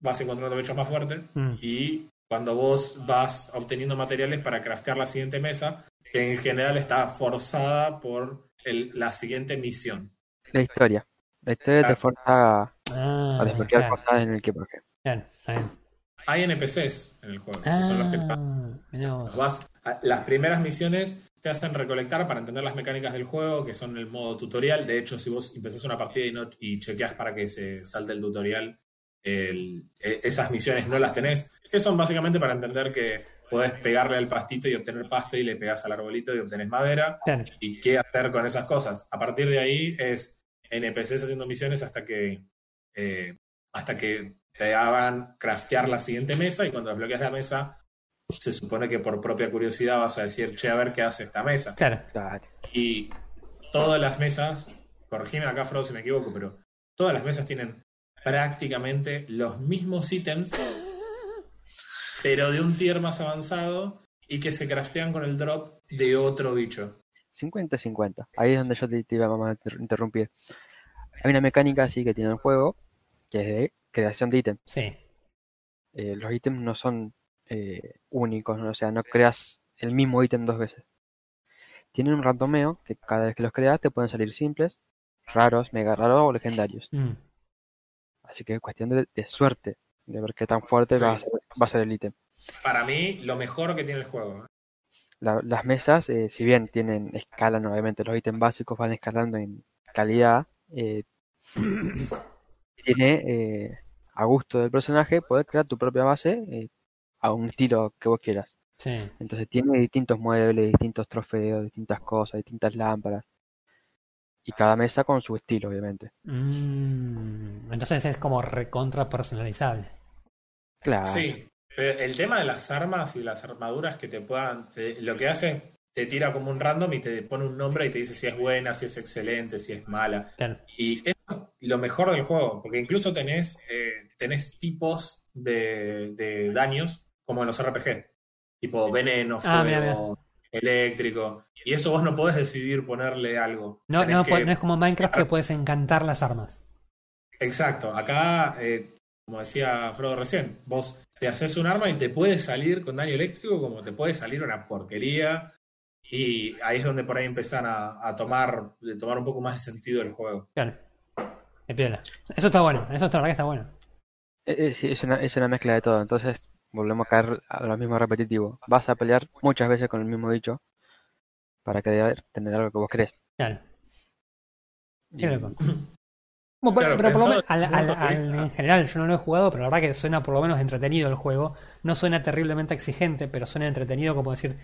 vas encontrando bichos más fuertes. Mm. Y cuando vos vas obteniendo materiales para craftear la siguiente mesa, que en general está forzada por el- la siguiente misión. La historia. La historia te forza a Ah, desbloquear claro, cosas en el claro, está bien. Hay NPCs en el juego. que son los que te- Ah, vas- las primeras misiones te hacen recolectar para entender las mecánicas del juego, que son el modo tutorial. De hecho, si vos empezás una partida y, no, y chequeas para que se salte el tutorial, el- e- esas misiones no las tenés. Que son básicamente para entender que podés pegarle al pastito y obtener pasto y le pegás al arbolito y obtenés madera. Claro. y qué hacer con esas cosas. A partir de ahí es NPCs haciendo misiones hasta que eh, hasta que te hagan craftear la siguiente mesa y cuando desbloqueas la mesa se supone que por propia curiosidad vas a decir, che, a ver qué hace esta mesa. Claro. Claro. Y todas las mesas, corregime acá, Frodo, si me equivoco, pero todas las mesas tienen prácticamente los mismos ítems, pero de un tier más avanzado y que se craftean con el drop de otro bicho. 50-50. Ahí es donde yo te, te iba a inter- interrumpir. Hay una mecánica así que tiene el juego, que es de creación de ítems. Sí. Eh, los ítems no son eh, únicos, ¿no? o sea, no creas el mismo ítem dos veces. Tienen un randomeo que cada vez que los creas te pueden salir simples, raros, mega raros o legendarios. Mm. Así que es cuestión de, de suerte, de ver qué tan fuerte Sí. va, a ser, va a ser el ítem. Para mí, lo mejor que tiene el juego. La- las mesas, eh, si bien tienen escalan, obviamente los ítems básicos van escalando en calidad, eh, tiene eh, a gusto del personaje poder crear tu propia base eh, a un estilo que vos quieras. Sí. Entonces tiene distintos muebles, distintos trofeos, distintas cosas, distintas lámparas. Y cada mesa con su estilo, obviamente. Mm, Entonces es como recontra personalizable. Claro. Sí, pero el tema de las armas y las armaduras que te puedan. lo que hace, te tira como un random y te pone un nombre y te dice si es buena, si es excelente, si es mala. Claro. Y es lo mejor del juego, porque incluso tenés, eh, tenés tipos de, de daños como en los RPG. Tipo veneno, Ah, fuego, mira, eléctrico. Y eso vos no podés decidir ponerle algo. No, no, que- po- no es como Minecraft que puedes encantar las armas. Exacto, acá, eh, como decía Frodo recién, vos te haces un arma y te puede salir con daño eléctrico como te puede salir una porquería. Y ahí es donde por ahí empiezan a, a tomar, de tomar un poco más de sentido el juego. Claro. Es piola. Eso está bueno, eso está, la verdad que está bueno. Eh, eh, sí, es una, es una mezcla de todo. Entonces volvemos a caer a lo mismo repetitivo. Vas a pelear muchas veces con el mismo dicho para querer tener algo que vos querés. Claro. Y- Qué loco. Bueno, Claro, pero por lo menos, al- al- de al- en general yo no lo he jugado, pero la verdad que suena por lo menos entretenido el juego. No suena terriblemente exigente, pero suena entretenido como decir,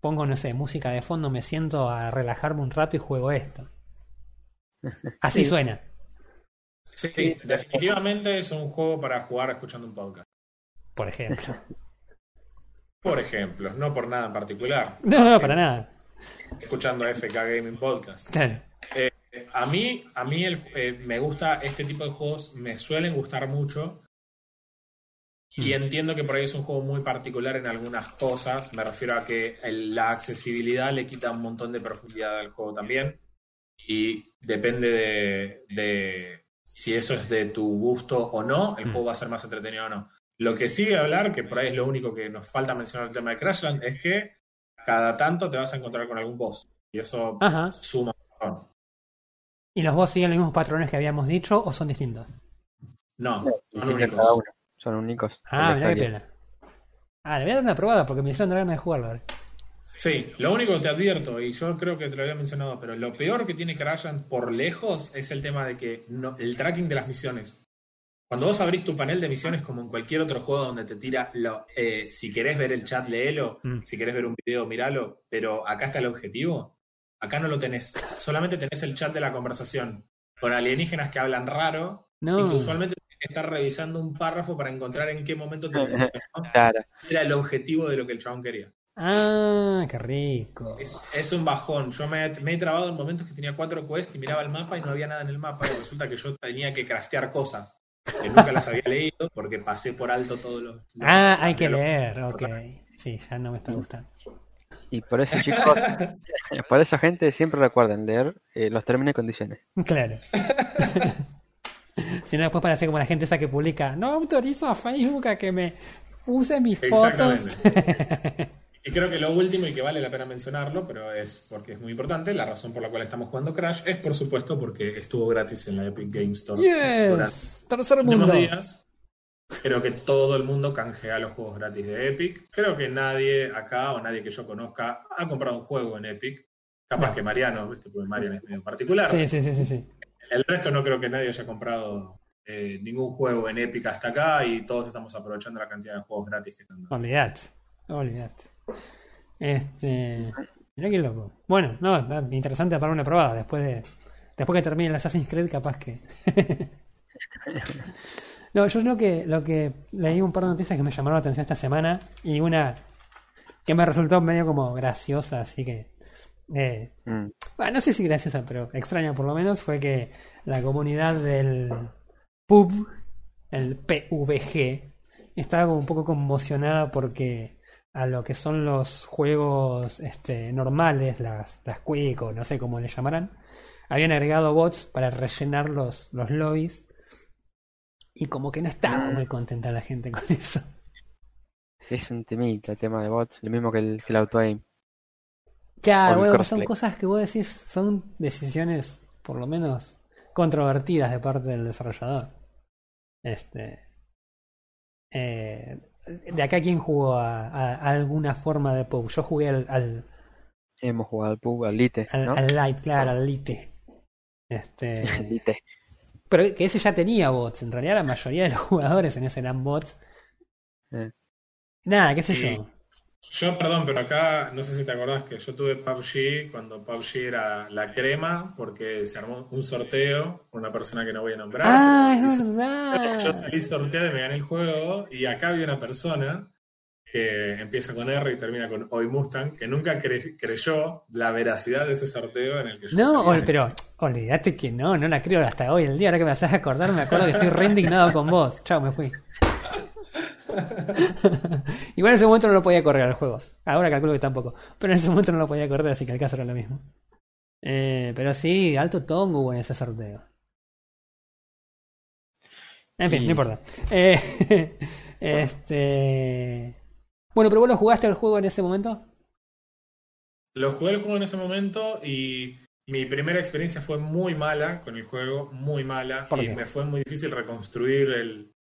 pongo, no sé, música de fondo, me siento a relajarme un rato y juego esto. Así Sí. suena, Sí, definitivamente es un juego para jugar escuchando un podcast. por ejemplo. Por ejemplo, no por nada en particular. No, no, para nada. Escuchando FK Gaming Podcast. Claro. Eh, a mí, a mí el- eh, me gusta este tipo de juegos, me suelen gustar mucho. Y Mm. entiendo que por ahí es un juego muy particular en algunas cosas. Me refiero a que el- la accesibilidad le quita un montón de profundidad al juego también. Y depende de, de si eso es de tu gusto o no, el Mm. juego va a ser más entretenido o no. Lo que sigue a hablar, que por ahí es lo único que nos falta mencionar el tema de Crashland, es que cada tanto te vas a encontrar con algún boss. Y eso Ajá. suma un. ¿Y los boss siguen los mismos patrones que habíamos dicho o son distintos? No, son únicos. cada uno. Son únicos. Ah, mirá qué pena. Ah, le voy a dar una probada porque me hicieron ganas de jugarlo ahora. Sí, lo único que te advierto, y yo creo que te lo había mencionado, pero lo peor que tiene Crashland por lejos es el tema de que no, el tracking de las misiones. Cuando vos abrís tu panel de misiones, como en cualquier otro juego donde te tira, lo, eh, si querés ver el chat, léelo, Mm. si querés ver un video, míralo, pero acá está el objetivo. Acá no lo tenés, solamente tenés el chat de la conversación con alienígenas que hablan raro No. y que usualmente tenés que estar revisando un párrafo para encontrar en qué momento te necesitas, ¿no? Claro. Era el objetivo de lo que el chabón quería. Ah, qué rico. Es, es un bajón. Yo me, me he trabado en momentos que tenía cuatro quests y miraba el mapa y no había nada en el mapa. Y resulta que yo tenía que craftear cosas que nunca las había leído porque pasé por alto todos los. los- Ah, hay que los- leer, ok. Sí, ya no me está gustando. Y por eso, chicos, por eso, gente, siempre recuerden leer eh, los términos y condiciones. Claro. si no, después parece como la gente esa que publica, no autorizo a Facebook a que me use mis fotos. Y creo que lo último y que vale la pena mencionarlo, pero es porque es muy importante, la razón por la cual estamos jugando Crash es por supuesto porque estuvo gratis en la Epic Game Store yes, tercer mundo. días. Creo que todo el mundo canjea los juegos gratis de Epic. Creo que nadie acá o nadie que yo conozca ha comprado un juego en Epic. Capaz No. que Mariano, ¿viste? porque Mariano es medio particular. Sí, sí, sí, sí, sí. El resto no creo que nadie haya comprado eh, ningún juego en Epic hasta acá y todos estamos aprovechando la cantidad de juegos gratis que están dando. Olvidate, olvidate. Este. Mirá qué loco. Bueno, no, interesante para una probada. Después de. Después que termine el Assassin's Creed, capaz que. no, yo lo que, lo que leí un par de noticias que me llamaron la atención esta semana. Y una que me resultó medio como graciosa, así que. eh, Mm. bueno, no sé si graciosa, pero extraña por lo menos, fue que la comunidad del PUB, el PVG, estaba como un poco conmocionada porque a lo que son los juegos este, normales, las, las Quick o no sé cómo le llamarán, habían agregado bots para rellenar los, los lobbies y como que no estaba muy contenta la gente con eso. es un temita el tema de bots, lo mismo que el, que el auto-aim. Claro, O el bueno, son cosas que vos decís, son decisiones por lo menos controvertidas de parte del desarrollador. Este. eh, de acá, ¿quién jugó a, a- a alguna forma de PUB? Yo jugué al, al, Hemos jugado al PUB, al Lite, al- ¿no? al Lite, claro, al Lite. Este. Lite. Pero que ese ya tenía bots. En realidad, la mayoría de los jugadores en ese eran bots. Eh. Nada, qué sé Sí. yo. Yo, perdón, pero acá no sé si te acordás que yo tuve PUBG cuando PUBG era la crema, porque se armó un sorteo con una persona que no voy a nombrar. Ah, es hizo- Yo verdad. salí sorteado y me gané el juego, y acá había una persona que empieza con R y termina con Hoy Mustang, que nunca cre- creyó la veracidad de ese sorteo en el que yo No, ol- pero olvídate que no, no la creo hasta hoy el día. Ahora que me haces acordar, me acuerdo que estoy re indignado con vos. Chao, me fui. Igual en ese momento no lo podía correr al juego. Ahora calculo que tampoco. Pero en ese momento no lo podía correr, así que el caso era lo mismo. Eh, pero sí, alto tongo hubo en ese sorteo. En fin, Y- no importa. Eh, este. Bueno, pero vos lo jugaste al juego en ese momento. Lo jugué el juego en ese momento y mi primera experiencia fue muy mala con el juego, muy mala. ¿Por Y me fue muy difícil reconstruir el,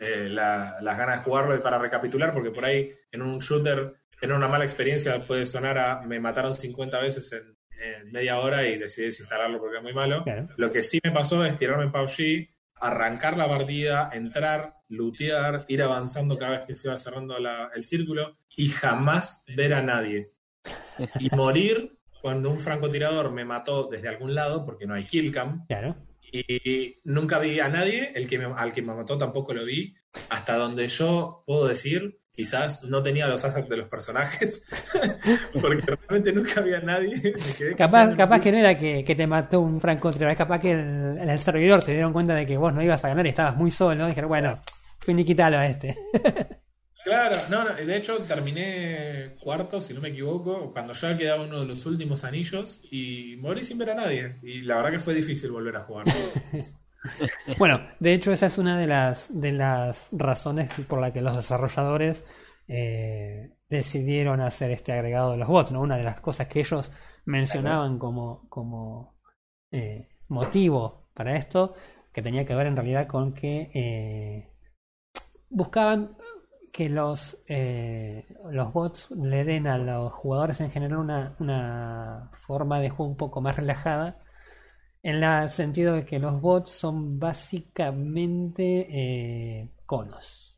eh, la- las ganas de jugarlo y para recapitular, porque por ahí en un shooter tener una mala experiencia puede sonar a me mataron 50 veces en, en media hora y decidí desinstalarlo porque era muy malo. Claro. Lo que sí me pasó es tirarme en PUBG, arrancar la partida, entrar, lootear, ir avanzando cada vez que se iba cerrando la- el círculo y jamás ver a nadie. Y morir cuando un francotirador me mató desde algún lado, porque no hay killcam, Claro. Y nunca vi a nadie, el que me- al que me mató tampoco lo vi, hasta donde yo puedo decir, quizás no tenía los assets de los personajes, porque realmente nunca vi a nadie. Capaz, capaz que no era que, que te mató un francotirador, capaz que el, en el servidor se dieron cuenta de que vos no ibas a ganar y estabas muy solo. Y dijeron, bueno, finiquitalo a este. Claro, no, no, de hecho terminé cuarto, si no me equivoco, cuando ya quedaba uno de los últimos anillos y morí sin ver a nadie. Y la verdad que fue difícil volver a jugar. Bueno, de hecho esa es una de las, de las razones por la que los desarrolladores eh, decidieron hacer este agregado de los bots, ¿no? Una de las cosas que ellos mencionaban como, como eh, motivo para esto, que tenía que ver en realidad con que eh, buscaban que los, eh, los bots le den a los jugadores en general una, una forma de juego un poco más relajada en el sentido de que los bots son básicamente eh, conos.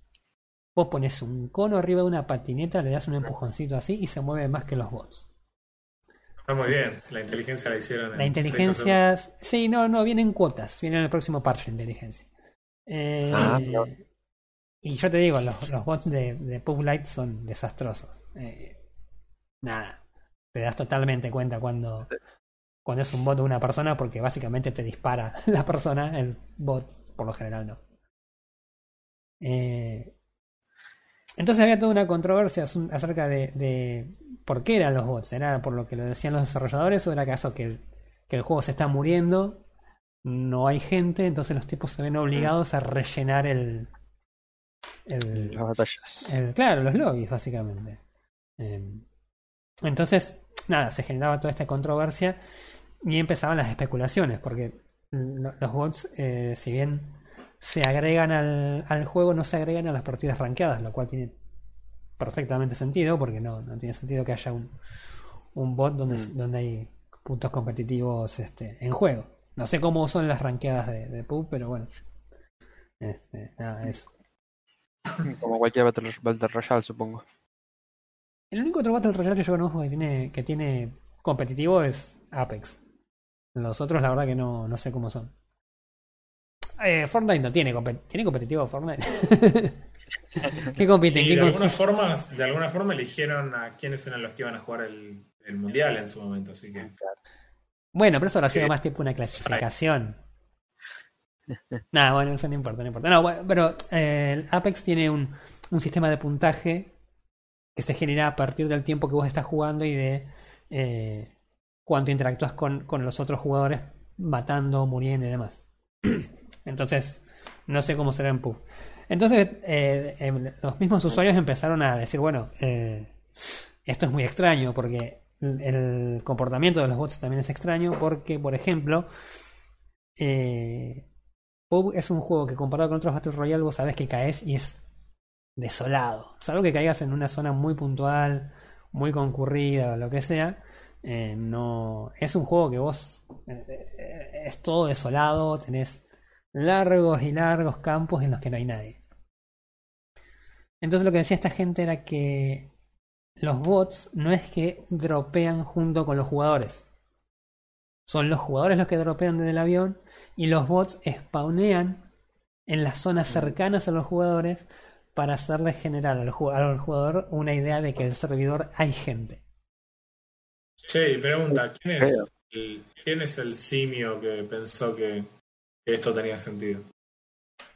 Vos pones un cono arriba de una patineta, le das un empujoncito así y se mueve más que los bots. Está muy bien, la inteligencia la hicieron. La inteligencia... Sí, no, no, vienen cuotas. Viene en el próximo parche de inteligencia. Eh, Ah, no. Y yo te digo, los, los bots de, de Pub Light son desastrosos. Eh, nada. Te das totalmente cuenta cuando, cuando es un bot de una persona porque básicamente te dispara la persona, el bot por lo general no. Eh, entonces había toda una controversia acerca de, de por qué eran los bots. ¿Era por lo que lo decían los desarrolladores o era acaso que el, que el juego se está muriendo? No hay gente, entonces los tipos se ven obligados a rellenar el, el, Las batallas. el- claro, los lobbies, básicamente. Eh, entonces, nada, se generaba toda esta controversia y empezaban las especulaciones, porque lo- los bots, eh, si bien se agregan al, al juego, no se agregan a las partidas rankeadas, lo cual tiene perfectamente sentido, porque no, no tiene sentido que haya un, un bot donde, Mm. donde hay puntos competitivos este, en juego. No sé cómo son las rankeadas de, de PUB, pero bueno. Este, nada, eso. Como cualquier Battle, Battle Royale, supongo. El único otro Battle Royale que yo conozco que tiene, que tiene competitivo es Apex. Los otros, la verdad, que no, no sé cómo son. Eh, Fortnite no tiene, compet- ¿tiene competitivo Fortnite. ¿Qué compiten? Y ¿Quién de alguna, forma, de alguna forma eligieron a quienes eran los que iban a jugar el, el mundial en su momento, así que. Bueno, pero eso habrá sido más tipo una clasificación. Nada, bueno, eso no importa, no importa. No, pero eh, el Apex tiene un, un sistema de puntaje que se genera a partir del tiempo que vos estás jugando y de eh, cuánto interactúas con, con los otros jugadores matando, muriendo y demás. Entonces, no sé cómo será en PUB. Entonces, eh, em, los mismos usuarios empezaron a decir, bueno, eh, esto es muy extraño porque el, el comportamiento de los bots también es extraño porque, por ejemplo, eh, Es un juego que comparado con otros Battle Royale vos sabés que caes y es desolado. Salvo que caigas en una zona muy puntual, muy concurrida o lo que sea. eh, no es un juego que vos eh, eh, es todo desolado, tenés largos y largos campos en los que no hay nadie. Entonces lo que decía esta gente era que los bots no es que dropean junto con los jugadores. Son los jugadores los que dropean desde el avión y los bots spawnean en las zonas cercanas a los jugadores para hacerles generar al ju- al jugador una idea de que el servidor hay gente. Che, y pregunta, ¿quién es, el, ¿quién es el simio que pensó que, que esto tenía sentido?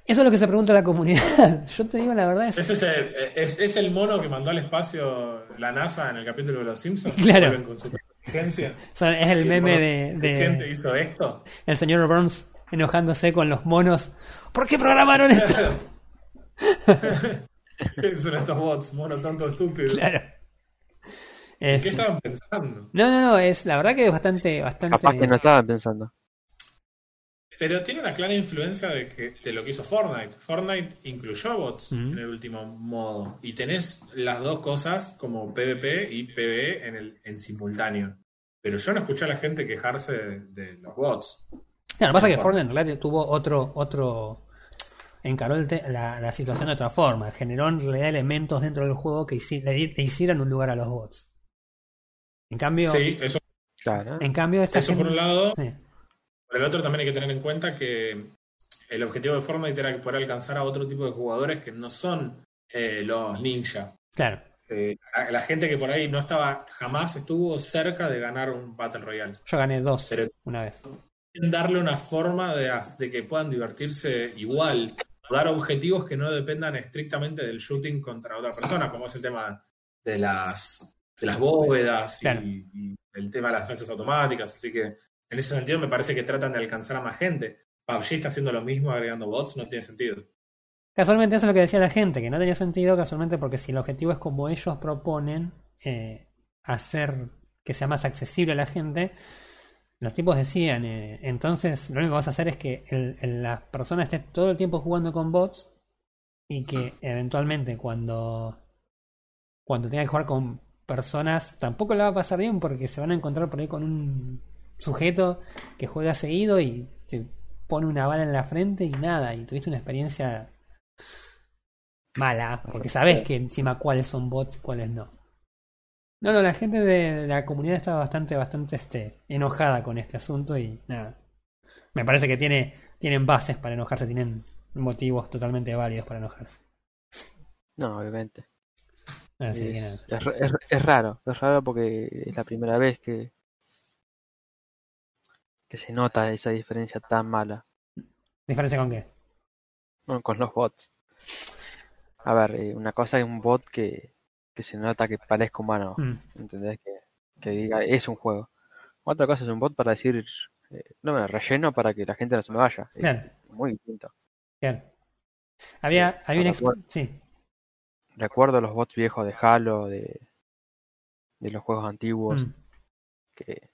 Eso es lo que se pregunta la comunidad. Yo te digo la verdad. Es, ¿Es, ese, es, es el mono que mandó al espacio la NASA en el capítulo de Los Simpsons? Claro. O sea, es el Sí, meme de, ¿Qué gente de hizo esto? el señor Burns enojándose con los monos. ¿Por qué programaron esto? ¿Qué son estos bots? Mono tonto estúpido. Claro. ¿Qué Es- estaban pensando? no, no, no, es la verdad que es bastante, bastante. Capaz que no estaban pensando. Pero tiene una clara influencia de, que, de lo que hizo Fortnite. Fortnite incluyó bots en el último modo. Y tenés las dos cosas como PvP y PvE en, el, en simultáneo. Pero yo no escuché a la gente quejarse de, de los bots. Claro, lo que pasa es que Fortnite. En realidad tuvo otro, otro, encaró el te- la, la situación de otra forma, generó en realidad elementos dentro del juego que hici- le, di- le hicieran un lugar a los bots. En cambio, Sí, eso, Claro. en cambio esta eso por un lado. sí, Por el otro también hay que tener en cuenta que el objetivo de Fortnite era poder alcanzar a otro tipo de jugadores que no son eh, los ninja. claro, Eh, la, la gente que por ahí no estaba, jamás estuvo cerca de ganar un Battle Royale. yo gané dos Pero una vez. darle una forma de, de que puedan divertirse igual, dar objetivos que no dependan estrictamente del shooting contra otra persona, como es el tema de las, de las bóvedas y, y el tema de las defensas automáticas. Así que en ese sentido me parece que tratan de alcanzar a más gente. PUBG está haciendo lo mismo agregando bots, no tiene sentido. Casualmente eso es lo que decía la gente, que no tenía sentido casualmente porque si el objetivo es como ellos proponen, eh, hacer que sea más accesible a la gente, los tipos decían, eh, entonces lo único que vas a hacer es que el, el- la persona esté todo el tiempo jugando con bots y que eventualmente cuando, cuando tenga que jugar con personas tampoco le va a pasar bien porque se van a encontrar por ahí con un sujeto que juega seguido y te pone una bala en la frente y nada, y tuviste una experiencia mala, porque sabes que encima cuáles son bots y cuáles no. No, no, la gente de, la comunidad está bastante, bastante este, enojada con este asunto y nada. Me parece que tiene, tienen bases para enojarse, tienen motivos totalmente válidos para enojarse. No, obviamente. Así es, que nada. es, es- es raro, es raro porque es la primera vez que, que se nota esa diferencia tan mala ¿Diferencia con qué? con los bots. A ver, eh, una cosa es un bot que, que se nota que parezca humano, Mm, ¿entendés? Que, que diga, es un juego. Otra cosa es un bot para decir, eh, no, me relleno para que la gente no se me vaya. Es claro, muy distinto. claro. Había, había un bueno. sí, Recuerdo los bots viejos de Halo, de, de los juegos antiguos, mm, que,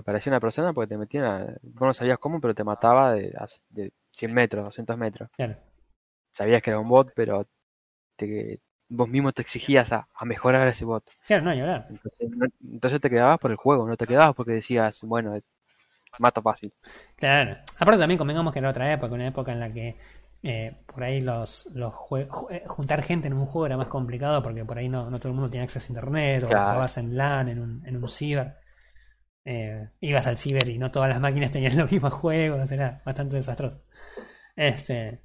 que parecía una persona porque te metían a, vos no sabías cómo, pero te mataba de, de 100 metros, 200 metros. claro. Sabías que era un bot, pero te, vos mismo te exigías a, a mejorar ese bot. Claro, no hablar. Entonces, no- entonces te quedabas por el juego, no te quedabas porque decías, bueno, eh, mato fácil. Claro. Aparte también convengamos que era otra época, una época en la que eh, por ahí los, los eh, juntar gente en un juego era más complicado porque por ahí no, no todo el mundo tenía acceso a internet o Claro. jugabas en LAN, en un, en un ciber. Eh, ibas al ciber y no todas las máquinas tenían los mismos juegos, era bastante desastroso. Este,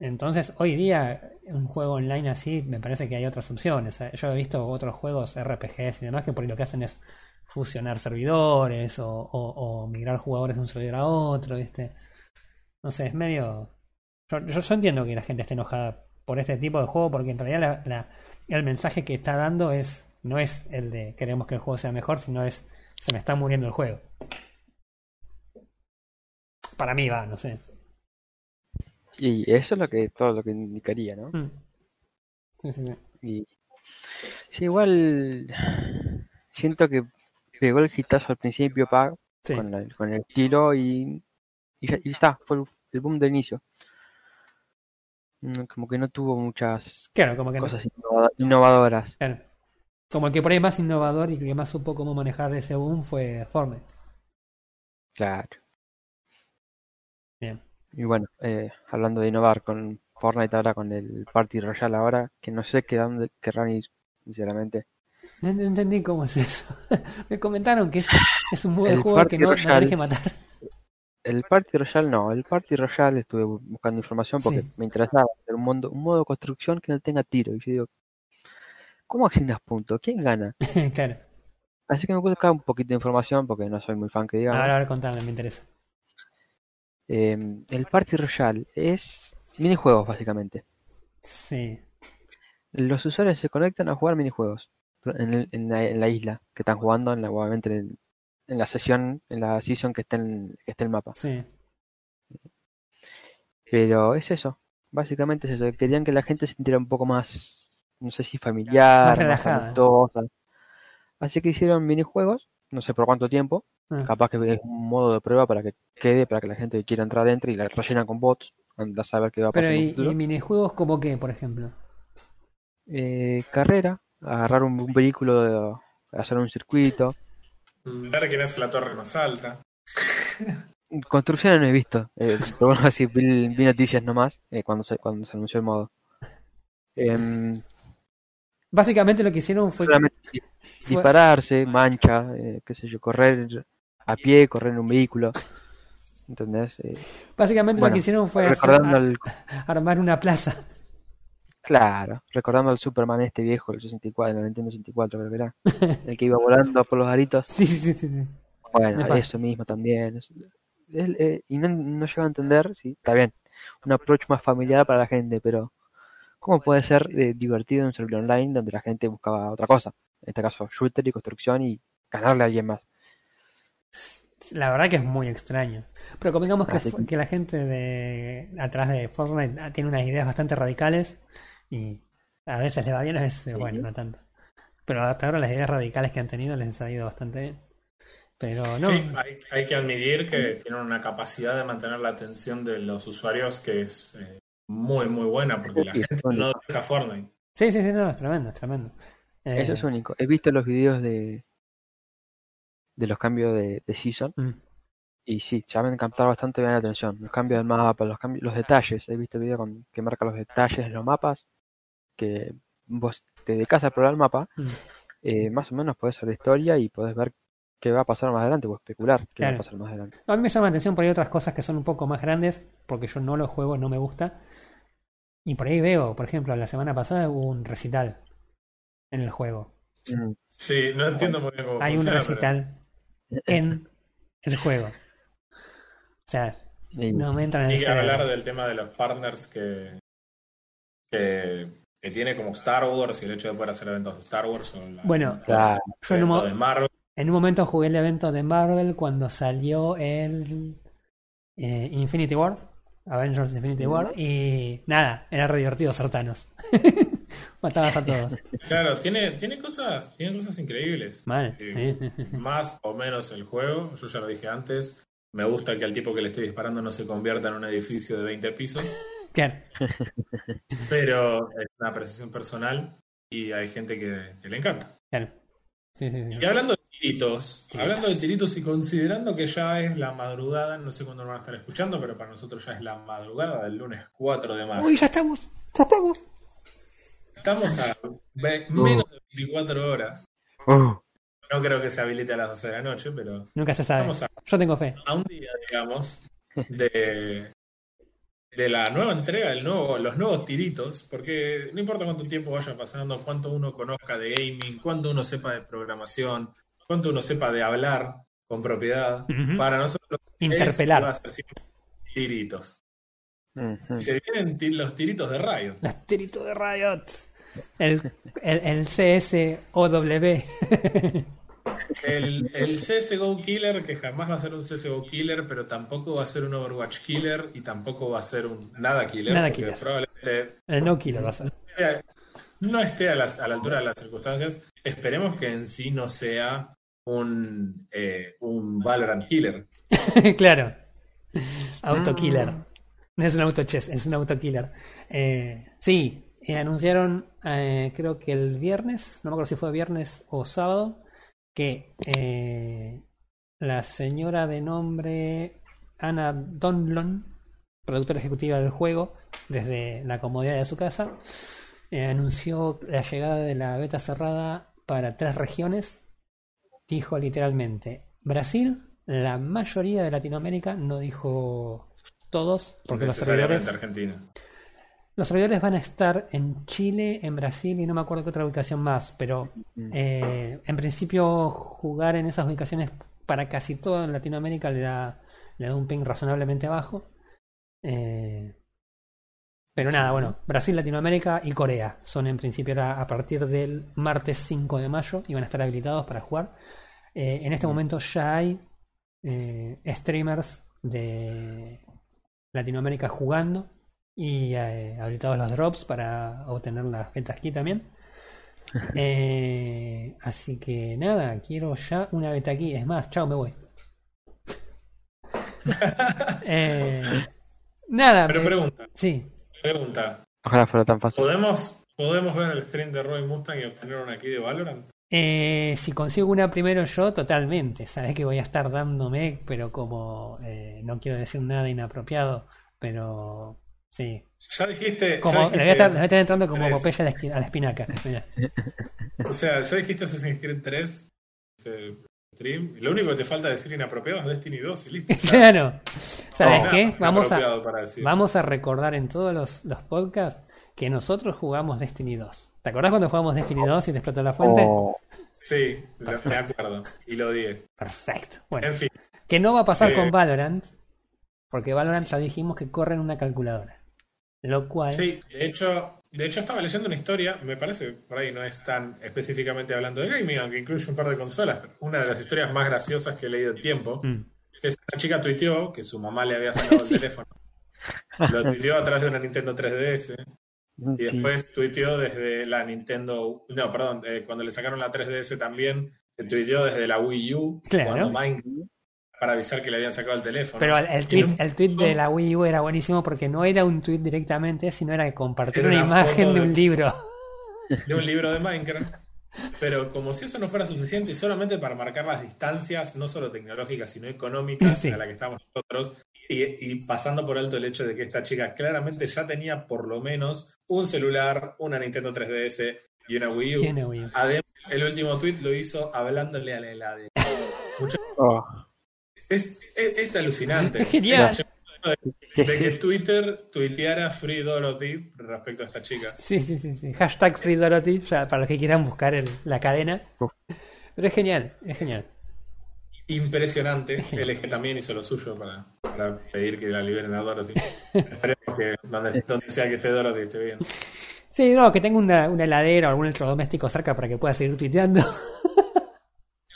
entonces, hoy día, un juego online así, me parece que hay otras opciones. Eh, Yo he visto otros juegos RPGs y demás que por lo que hacen es fusionar servidores o, migrar jugadores de un servidor a otro, ¿viste? No sé, es medio... Yo entiendo que la gente esté enojada por este tipo de juego porque en realidad la- la- el mensaje que está dando es no es el de queremos que el juego sea mejor, sino es se me está muriendo el juego. Para mí va, no sé. Y eso es lo que todo lo que indicaría, ¿no? Mm. Sí, sí, sí. Y sí, igual siento que pegó el hitazo al principio pa, Sí. con, el, con el estilo y, y, ya- y está, fue el, boom de inicio. Mm, Como que no tuvo muchas Claro, como que no. cosas innova- innovadoras. Claro. Como el que por ahí más innovador y que más supo cómo manejar ese boom fue Fortnite. Claro. Bien. Y bueno, eh, hablando de innovar con Fortnite ahora, con el Party Royale ahora, que no sé qué dónde querrán ir, sinceramente. No, no entendí cómo es eso. Me comentaron que es, es un modo de El juego que Party no, no Royale. matar. El Party Royale no, el Party Royale estuve bu- buscando información porque Sí. me interesaba hacer un, mundo, un modo de construcción que no tenga tiro. Y yo digo, ¿cómo asignas puntos? ¿Quién gana? claro. Así que me puse a buscar un poquito de información porque no soy muy fan que digamos. Ahora, ahora contame, me interesa. Eh, el Party Royale es minijuegos básicamente. Sí. Los usuarios se conectan a jugar minijuegos en, el- en la, en la isla que están jugando, en la, obviamente en, en la sesión, en la season que esté en, que esté el mapa. Sí. Pero es eso, básicamente es eso. Querían que la gente se sintiera un poco más, no sé si familiar, Más. Así que hicieron minijuegos, no sé por cuánto tiempo, Ah, capaz que es un modo de prueba para que quede, para que la gente que quiera entrar dentro y la rellenan con bots, anda a saber qué va a pasar Pero ¿y, minijuegos como qué, por ejemplo? Eh, carrera, agarrar un, un vehículo, de- hacer un circuito. Ver quién hace la torre más alta. Construcciones no he visto, eh, pero bueno, así vi, vi noticias nomás eh, cuando se, cuando se anunció el modo. Em, Básicamente lo que hicieron fue... dispararse, mancha, eh, qué sé yo, correr a pie, correr en un vehículo. ¿Entendés? Eh, Básicamente lo que hicieron fue hacer- al, armar una plaza. claro, recordando al Superman este viejo, el 64, el Nintendo 64 creo que era, el que iba volando por los aritos. Sí, sí, sí, sí. Bueno, eso mismo también. es- es- eh, y no, no llego a entender, sí, está bien, un approach más familiar para la gente, pero ¿cómo puede ser eh, divertido en un servidor online donde la gente buscaba otra cosa? En este caso, shooter y construcción y ganarle a alguien más. La verdad que es muy extraño. Pero convengamos que la gente de atrás de Fortnite ah, tiene unas ideas bastante radicales y a veces le va bien, a veces, bueno, no tanto. Pero hasta ahora las ideas radicales que han tenido les ha ido bastante bien. Pero no, Sí, hay, hay que admitir que tienen una capacidad de mantener la atención de los usuarios que es eh, muy, muy buena, porque la gente no deja Fortnite. sí, sí, sí, no, es tremendo, es tremendo. Eh, Eso es único. He visto los videos de de los cambios de, de season mm, y sí, saben captar bastante bien la atención. Los cambios del mapa, los cambios, los detalles. He visto videos con, que marca los detalles de los mapas que vos te dedicas a probar el mapa mm. eh, más o menos podés hacer la historia y podés ver qué va a pasar más adelante o especular qué va a pasar más adelante. A mí me llama la atención por ahí otras cosas que son un poco más grandes, porque yo no los juego, no me gusta. Y por ahí veo, por ejemplo, la semana pasada hubo un recital en el juego. Mm, Sí, no entiendo muy bien cómo Hay un pero- recital en el juego. O sea, y- no me entran en que hablar del tema de los partners que, que, que tiene como Star Wars y el hecho de poder hacer eventos de Star Wars o la- Bueno, Claro. yo en un, de Marvel. en un momento jugué el evento de Marvel cuando salió el eh, Infinity War, Avengers Infinity War, y nada, era re divertido ser Thanos. Matabas a todos. Claro, tiene, tiene cosas, tiene cosas increíbles. Mal. Eh, sí. Más o menos el juego, yo ya lo dije antes, me gusta que al tipo que le estoy disparando no se convierta en un edificio de 20 pisos, Claro. pero es una apreciación personal y hay gente que, que le encanta. Claro. Sí, sí, sí. Y hablando de tiritos, Tiritos. hablando de tiritos y considerando que ya es la madrugada, no sé cuándo lo van a estar escuchando, pero para nosotros ya es la madrugada del lunes 4 de marzo. Uy, ya estamos. Ya estamos. Estamos a ve- menos de 24 horas. Uh, No creo que se habilite a las 12 de la noche, pero Nunca se sabe. estamos a, Yo tengo fe. a un día, digamos, de, de la nueva entrega, del nuevo, los nuevos tiritos, porque no importa cuánto tiempo vaya pasando, cuánto uno conozca de gaming, cuánto uno sepa de programación, cuánto uno sepa de hablar con propiedad, para nosotros Interpelar. es tiritos. Se vienen los tiritos de Riot. Los tiritos de Riot. El, el, el CSOW. El, el CSGO Killer, que jamás va a ser un CSGO Killer, pero tampoco va a ser un Overwatch Killer y tampoco va a ser un Nada Killer. Nada killer. Probablemente El no killer va a ser. no esté a, las- a la altura de las circunstancias. Esperemos que en sí no sea un, eh, un Valorant Killer. claro. Autokiller. No es un autochess, es un autokiller. Eh, sí, eh, anunciaron, eh, creo que el viernes, no me acuerdo si fue viernes o sábado, que eh, la señora de nombre Anna Donlon, productora ejecutiva del juego, desde la comodidad de su casa, eh, anunció la llegada de la beta cerrada para tres regiones. Dijo literalmente Brasil, la mayoría de Latinoamérica, no dijo todos, porque los servidores, Argentina. Los servidores van a estar en Chile, en Brasil y no me acuerdo qué otra ubicación más, pero eh, en principio jugar en esas ubicaciones para casi toda Latinoamérica le da, le da un ping razonablemente bajo. Eh, pero nada, bueno, Brasil, Latinoamérica y Corea son en principio a partir del martes 5 de mayo y van a estar habilitados para jugar. Eh, en este momento ya hay streamers de Latinoamérica jugando y eh, habilitados los drops para obtener las betas aquí también. Eh, así que nada, quiero ya una beta aquí. Es más, chao, me voy. Eh, nada, Pero me- pregunta, sí. pregunta. Ojalá fuera tan fácil. ¿Podemos, ¿Podemos ver el stream de Roy Mustang y obtener una aquí de Valorant? Eh, si consigo una primero yo, totalmente. Sabes que voy a estar dándome, pero como eh, no quiero decir nada inapropiado, pero sí. Ya dijiste. Como, ya le voy a estar, le dijiste voy a estar entrando como. Popeye a la, esqui- a la espinaca. Mira. O sea, ya dijiste Assassin's Creed 3. este, stream. Lo único que te falta decir inapropiado es Destiny 2 y listo. Claro. ¿Sabes qué? Vamos a, vamos recordar en todos los, los podcasts que nosotros jugamos Destiny 2. ¿Te acordás cuando jugamos Destiny 2 y te explotó la fuente? Oh, Sí, me acuerdo. Y lo odié. Perfecto. Bueno, En fin, que no va a pasar Eh. con Valorant, porque Valorant ya dijimos que corre en una calculadora. Lo cual. sí, de hecho, de hecho estaba leyendo una historia, me parece, por ahí no es tan específicamente hablando de gaming, aunque incluye un par de consolas, pero una de las historias más graciosas que he leído en tiempo Mm. es una chica tuiteó que su mamá le había sacado Sí. el teléfono. Lo tuiteó a través de una Nintendo 3DS y sí. después tuiteó desde la Nintendo, no, perdón, eh, cuando le sacaron la 3DS también, tuiteó desde la Wii U, Claro. cuando Minecraft, para avisar que le habían sacado el teléfono. Pero el, el tweet, el tweet de la Wii U era buenísimo porque no era un tweet directamente, sino era que compartir Era una, una imagen de de- un libro. de un libro de Minecraft. Pero como si eso no fuera suficiente, y solamente para marcar las distancias, no solo tecnológicas, sino económicas, Sí. a la que estamos nosotros, y, y pasando por alto el hecho de que esta chica claramente ya tenía por lo menos un celular, una Nintendo 3DS y una Wii U. Tiene Wii U. Además, el último tweet lo hizo hablándole a la helada. Oh, Es, es, es alucinante. Es genial. De que Twitter tuiteara Free Dorothy respecto a esta chica. Sí, sí, sí, sí. Hashtag Free Dorothy, ya para los que quieran buscar el- la cadena. Pero es genial, es genial. Impresionante. El eje también hizo lo suyo para, para pedir que la liberen a Dorothy. Esperemos que donde, donde sea que esté Dorothy esté bien. Sí, no, que tenga una, una heladera o algún electrodoméstico cerca para que pueda seguir tuiteando.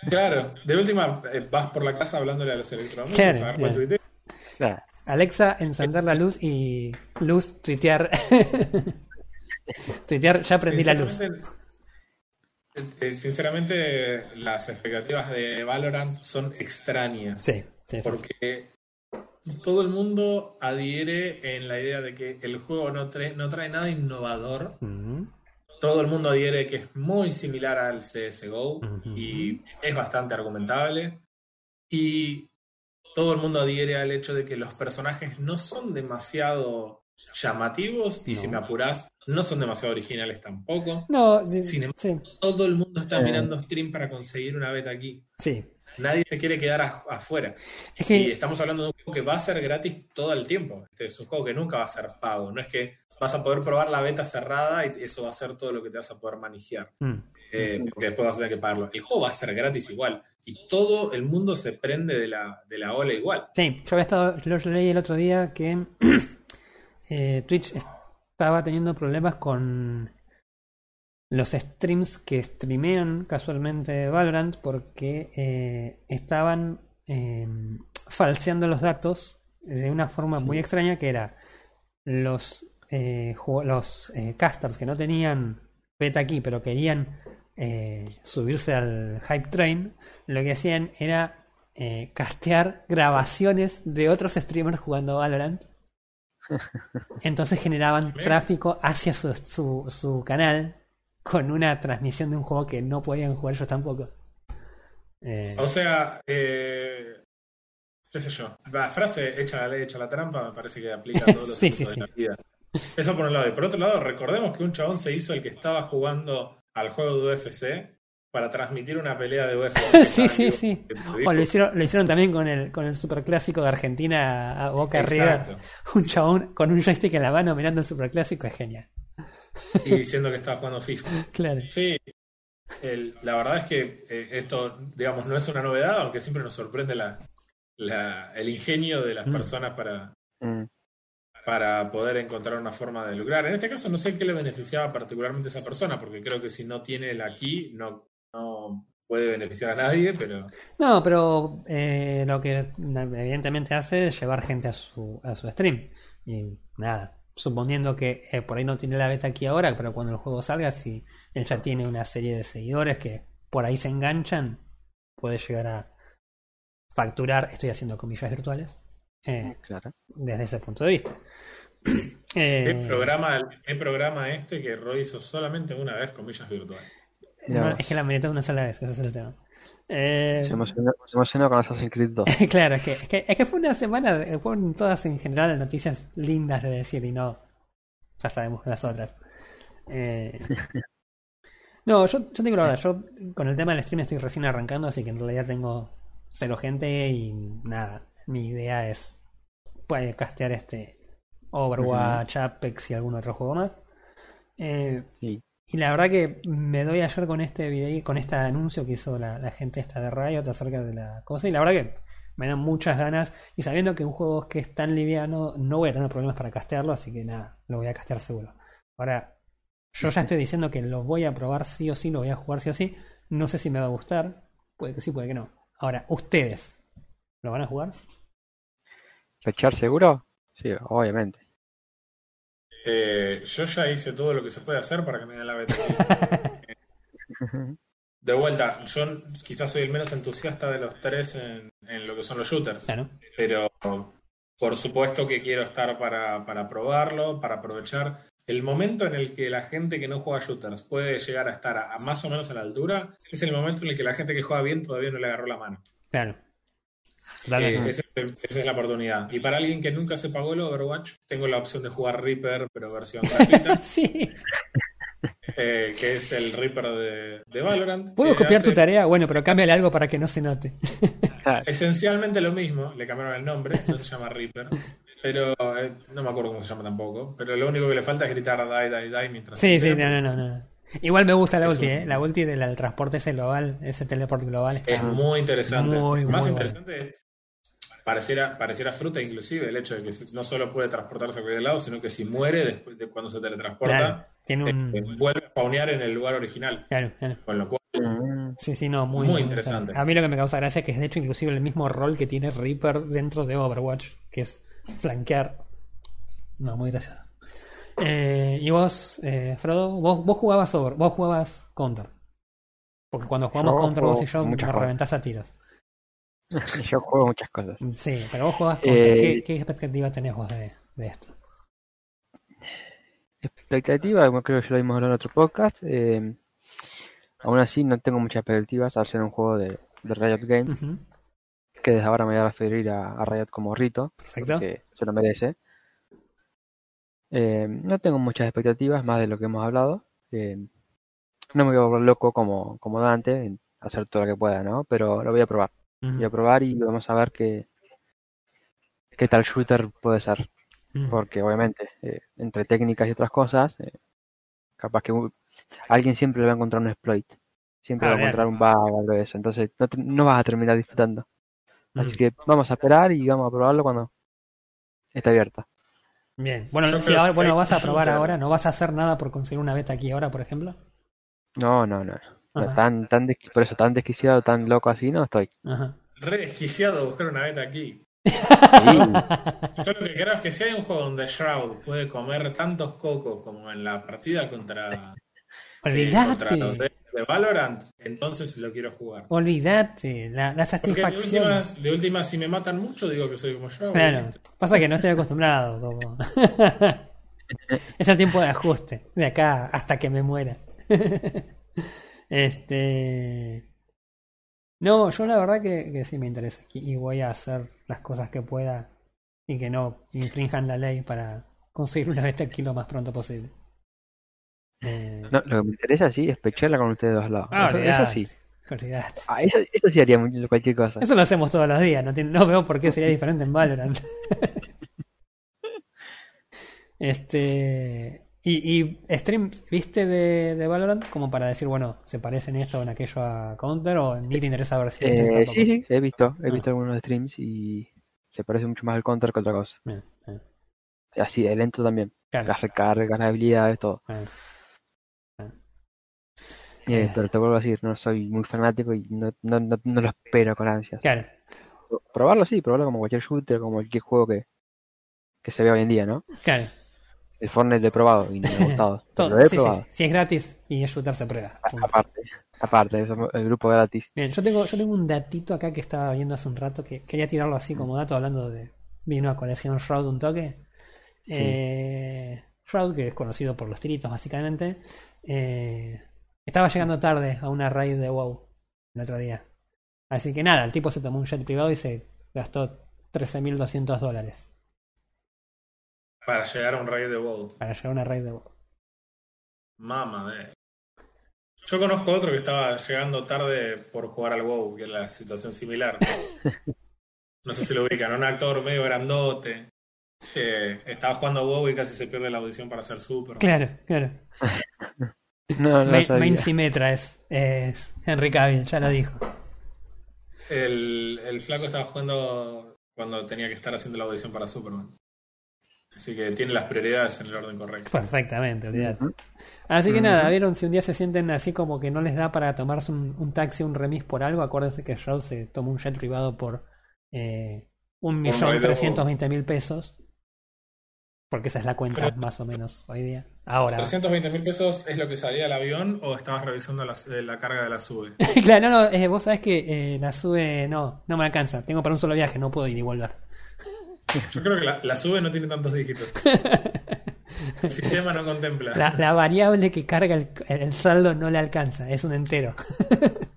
Claro, de última eh, vas por la casa hablándole a los electrodomésticos Claro, a ver cuál claro. tuitea. claro. Alexa, encender la luz y luz, tuitear. tuitear, ya prendí la luz. Sinceramente, las expectativas de Valorant son extrañas. Sí. Porque todo el mundo adhiere en la idea de que el juego no trae, no trae nada innovador. Todo el mundo adhiere que es muy similar al CSGO y es bastante argumentable. Y todo el mundo adhiere al hecho de que los personajes no son demasiado llamativos y No. si me apurás, no son demasiado originales tampoco. No, sí, Sin em- sí, Todo el mundo está Eh. mirando stream para conseguir una beta aquí. sí. Nadie se quiere quedar a- afuera. Es Y estamos hablando de un juego que va a ser gratis todo el tiempo. Este es un juego que nunca va a ser pago. No es que vas a poder probar la beta cerrada y eso va a ser todo lo que te vas a poder manejar. mm, Eh, porque después vas a tener que pagarlo. El juego va a ser gratis igual. Y todo el mundo se prende de la, de la ola igual. Sí, yo había estado, lo leí el otro día que eh, Twitch estaba teniendo problemas con los streams que streamean casualmente Valorant porque eh, estaban eh, falseando los datos de una forma muy extraña que era los, eh, los eh, casters que no tenían beta aquí pero querían eh, subirse al hype train lo que hacían era eh, castear grabaciones de otros streamers jugando Valorant. Entonces generaban tráfico hacia su, su, su canal con una transmisión de un juego que no podían jugar ellos tampoco. Eh, O sea, eh, qué sé yo. La frase hecha la ley, hecha la trampa, me parece que aplica a todos los Sí, sí, de la vida. Eso por un lado. Y por otro lado, recordemos que un chabón se hizo el que estaba jugando al juego de UFC para transmitir una pelea de UFC. sí, sí, sí. O lo hicieron, lo hicieron también con el, con el superclásico de Argentina a Boca River. Un chabón con un joystick en la mano mirando el superclásico es genial. Y diciendo que estaba jugando FIFA. Claro. Sí, el- la verdad es que eh, esto, digamos, no es una novedad, aunque siempre nos sorprende la, la- el ingenio de las Mm. personas para, Mm. para poder encontrar una forma de lucrar. En este caso no sé qué le beneficiaba particularmente a esa persona, porque creo que si no tiene el aquí, no, no puede beneficiar a nadie, pero No, pero eh, lo que evidentemente hace es llevar gente a su, a su stream. Y nada, suponiendo que eh, por ahí no tiene la beta aquí ahora, pero cuando el juego salga, si él ya tiene una serie de seguidores que por ahí se enganchan, puede llegar a facturar, estoy haciendo comillas virtuales, eh, Claro. desde ese punto de vista. ¿qué, Eh, programa, ¿qué programa este que Roy hizo solamente una vez comillas virtuales? no, es que la milité una sola vez, ese es el tema. Eh, Se emocionó, se emocionó con Assassin's Creed 2. claro, es que, es, que, es que fue una semana, fueron todas en general noticias lindas de decir y no, ya sabemos las otras. Eh, no, yo, yo te digo la verdad, yo con el tema del stream estoy recién arrancando, así que en realidad tengo cero gente y nada, mi idea es pues, castear este Overwatch, Apex y algún otro juego más. Eh, Sí. Y la verdad que me doy ayer con este video, con este anuncio que hizo la, gente esta de Riot acerca de la cosa. Y la verdad que me dan muchas ganas. Y sabiendo que un juego que es tan liviano, no voy a tener problemas para castearlo. Así que nada, lo voy a castear seguro. Ahora, yo ya estoy diciendo que lo voy a probar sí o sí, lo voy a jugar sí o sí. No sé si me va a gustar. Puede que sí, puede que no. Ahora, ustedes, ¿lo van a jugar? ¿Fechar seguro? Sí, obviamente. Eh, yo ya hice todo lo que se puede hacer para que me den la beta. De vuelta, yo quizás soy el menos entusiasta de los tres en, en lo que son los shooters. Claro. Pero por supuesto que quiero estar para, para probarlo, para aprovechar. El momento en el que la gente que no juega shooters puede llegar a estar a, a más o menos a la altura es el momento en el que la gente que juega bien todavía no le agarró la mano. Claro. Eh, esa, esa es la oportunidad. Y para alguien que nunca se pagó el Overwatch, tengo la opción de jugar Reaper, pero versión gratuita, sí. eh, que es el Reaper de, de Valorant. ¿Puedo copiar hace tu tarea? Bueno, pero cámbiale algo para que no se note. Esencialmente lo mismo, le cambiaron el nombre, no se llama Reaper. Pero eh, no me acuerdo cómo se llama tampoco. Pero lo único que le falta es gritar die, die, die mientras. Sí, sí, no, no, no, no. Igual me gusta la ulti, un- ¿eh? La ulti del transporte ese global, ese teleport global. está- Es muy interesante. Muy, Más muy interesante, pareciera, pareciera fruta inclusive el hecho de que no solo puede transportarse a cualquier lado, sino que si muere después de cuando se Claro, teletransporta, tiene eh, un... vuelve a spawnear en el lugar original. Claro, claro. Con lo cual, Mm, Sí, sí, no, muy, Muy interesante. A mí lo que me causa gracia es que es de hecho inclusive el mismo rol que tiene Reaper dentro de Overwatch, que es flanquear. No, muy gracioso. Eh, y vos, eh, Frodo, vos, vos jugabas Over, vos jugabas Counter. Porque cuando jugamos Yo Counter vos y yo nos reventás a tiros. Yo juego muchas cosas. Sí, pero vos jugabas Counter. Eh, ¿Qué, qué expectativa tenés vos de, de esto? Expectativa, como creo que ya lo vimos en otro podcast. eh, aún así, no tengo muchas expectativas al ser un juego de, de Riot Games. Que desde ahora me voy a referir a, a Riot como Rito, Perfecto. que se lo merece. Eh, no tengo muchas expectativas, más de lo que hemos hablado. Eh, no me voy a volver loco como, como Dante, en hacer todo lo que pueda, ¿no? Pero lo voy a probar. Voy a probar y vamos a ver qué, qué tal shooter puede ser. Porque obviamente, eh, entre técnicas y otras cosas, eh, capaz que alguien siempre le va a encontrar un exploit. Siempre Ah, va a encontrar un bug o algo de eso. Entonces no, te- no vas a terminar disfrutando. Así que vamos a esperar y vamos a probarlo cuando esté abierta. Bien. Bueno, ahora, que bueno, vas a probar ahora, ¿no vas a hacer nada por conseguir una beta aquí ahora, por ejemplo? No, no, no. Ajá. Tan, tan desqui- por eso, tan desquiciado, tan loco así, no estoy. Ajá. Re desquiciado buscar una beta aquí. Sí, Yo lo que creo es que si hay un juego donde Shroud puede comer tantos cocos como en la partida contra, eh, contra los Olvídate. de, de Valorant, entonces lo quiero jugar. Olvídate. La, la Porque de satisfacción. últimas, de últimas, si me matan mucho, digo que soy como Shroud. Claro. Pasa que no estoy acostumbrado. Como... es el tiempo de ajuste. De acá hasta que me muera. este. No, yo la verdad que, que sí me interesa. Y y voy a hacer las cosas que pueda y que no infrinjan la ley para conseguir una beta aquí lo más pronto posible. Eh, no, lo que me interesa sí es pecharla con ustedes dos lados. ah, eso, eso sí. Ah, eso, eso sí haría cualquier cosa. Eso lo hacemos todos los días, no, tiene- no veo por qué sería diferente en Valorant. este. Y, y stream, ¿viste de, de Valorant? Como para decir, bueno, ¿se parece en esto o en aquello a Counter? ¿O ni te interesa ver si Eh, sí, sí, he visto, he Ah. visto algunos streams y se parece mucho más al counter que otra cosa. Bien, bien, Así, de lento también. claro, Las recargas, las habilidades, todo. bien. Eh, pero te vuelvo a decir, no soy muy fanático y no, no, no, no lo espero con ansias. Claro, Probarlo sí, probarlo como cualquier shooter, como cualquier juego que, que se ve hoy en día, ¿no? claro. El Fortnite lo he probado y no me ha gustado. Todo, lo he sí, sí, probado. sí. Si es gratis y es shooter se prueba. Aparte, aparte, eso, el grupo gratis. Bien, yo tengo, yo tengo un datito acá que estaba viendo hace un rato que quería tirarlo así como dato hablando de. Vino a colección Shroud un toque. Sí. Eh, Shroud, que es conocido por los tiritos básicamente, eh, estaba llegando tarde a una raid de WoW el otro día. Así que nada, el tipo se tomó un jet privado y se gastó 13.200 dólares Para llegar a un raid de WoW. para llegar a una raid de WoW. Mamá de. Yo conozco otro que estaba llegando tarde por jugar al WoW, que es la situación similar. No sé si lo ubican, un actor medio grandote. Que estaba jugando a WoW y casi se pierde la audición para ser super. Claro, claro. No, no Main, sabía. Main Symmetra es, es Henry Cavill, ya lo dijo. El, el flaco estaba jugando cuando tenía que estar haciendo la audición para Superman. Así que tiene las prioridades en el orden correcto. Perfectamente, olvidate. Así que nada, vieron, si un día se sienten así como que no les da para tomarse un, un taxi, un remis por algo, acuérdense que Shroud se tomó un jet privado por eh, un millón trescientos veinte mil pesos. Porque esa es la cuenta Pero- más o menos hoy día. Ahora. 320 mil pesos es lo que salía el avión o estabas revisando la, eh, la carga de la SUBE. claro, no, no, eh, vos sabés que eh, la sube, no, no me alcanza. Tengo para un solo viaje, no puedo ir y volver. Yo creo que la, la SUBE no tiene tantos dígitos. El sistema no contempla. La, la variable que carga el, el saldo no le alcanza, es un entero.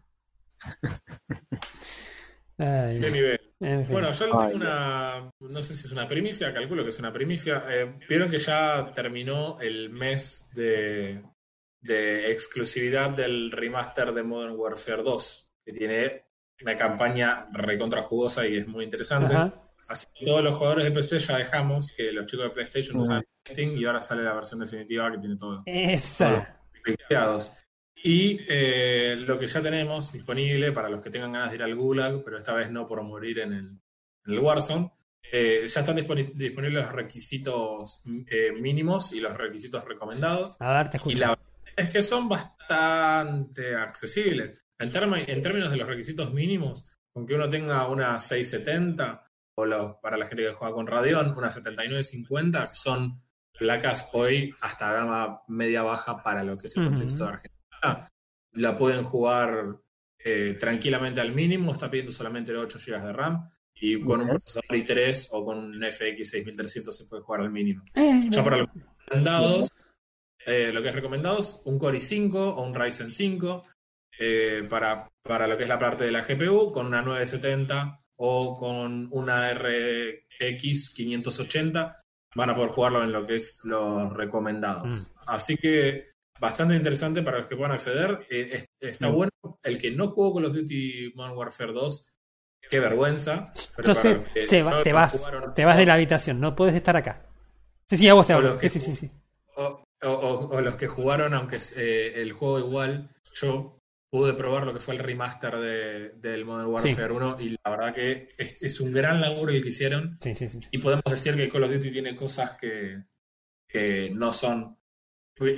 Ay, ¿Qué nivel? en fin. Bueno, yo Ay, tengo una. No sé si es una primicia, calculo que es una primicia. Eh, Vieron que ya terminó el mes de, de exclusividad del remaster de Modern Warfare 2, que tiene una campaña recontra jugosa y es muy interesante. Ajá. Así que todos los jugadores de PC ya dejamos que los chicos de PlayStation Ujú. usan Steam y ahora sale la versión definitiva que tiene todo. Esa. Pixeados. Y eh, lo que ya tenemos disponible para los que tengan ganas de ir al Gulag, pero esta vez no por morir en el, en el Warzone, eh, ya están disponi- disponibles los requisitos eh, mínimos y los requisitos recomendados. A ver, te Y escucho. la verdad es que son bastante accesibles. En, en términos de los requisitos mínimos, con que uno tenga una 670 o para la gente que juega con Radeon, una 7950, que son placas hoy hasta gama media baja para lo que es el contexto de Argentina. La pueden jugar eh, tranquilamente al mínimo, está pidiendo solamente 8 GB de RAM y con un procesador i3 o con un FX 6300 se puede jugar al mínimo. Eh, Ya para los recomendados, eh, lo que es recomendados, un Core i5 o un Ryzen 5 eh, para, para lo que es la parte de la GPU, con una 970 o con una RX 580, van a poder jugarlo en lo que es los recomendados. Así que bastante interesante para los que puedan acceder. Eh, es- está Mm. bueno. El que no jugó Call of Duty Modern Warfare 2, qué vergüenza. pero Yo para se va- no te vas, jugaron- te vas de la habitación, no puedes estar acá. Sí, sí, a vos te hablo. Sí, sí, sí, sí. o, o- o- o los que jugaron, aunque eh, el juego igual, yo pude probar lo que fue el remaster de, del Modern Warfare 1 y la verdad que es, es un gran laburo el que hicieron Sí, sí, sí. y podemos decir que Call of Duty tiene cosas que, que no son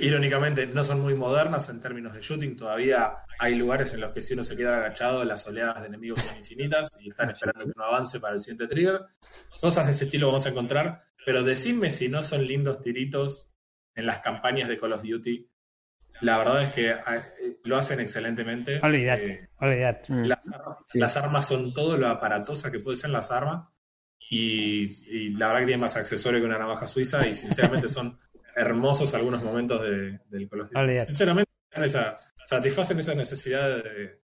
irónicamente no son muy modernas en términos de shooting. Todavía hay lugares en los que si uno se queda agachado, las oleadas de enemigos son infinitas y están esperando que uno avance para el siguiente trigger. Cosas de ese estilo vamos a encontrar, pero decidme si no son lindos tiritos en las campañas de Call of Duty. La verdad es que eh, lo hacen excelentemente. Olvídate, Eh, olvídate. Mm. las, armas, Sí. las armas son todo lo aparatosa que pueden ser las armas. Y, y la verdad que tienen más accesorio que una navaja suiza. Y sinceramente son hermosos algunos momentos de, del Call. Sinceramente, esa- satisfacen esa necesidad de,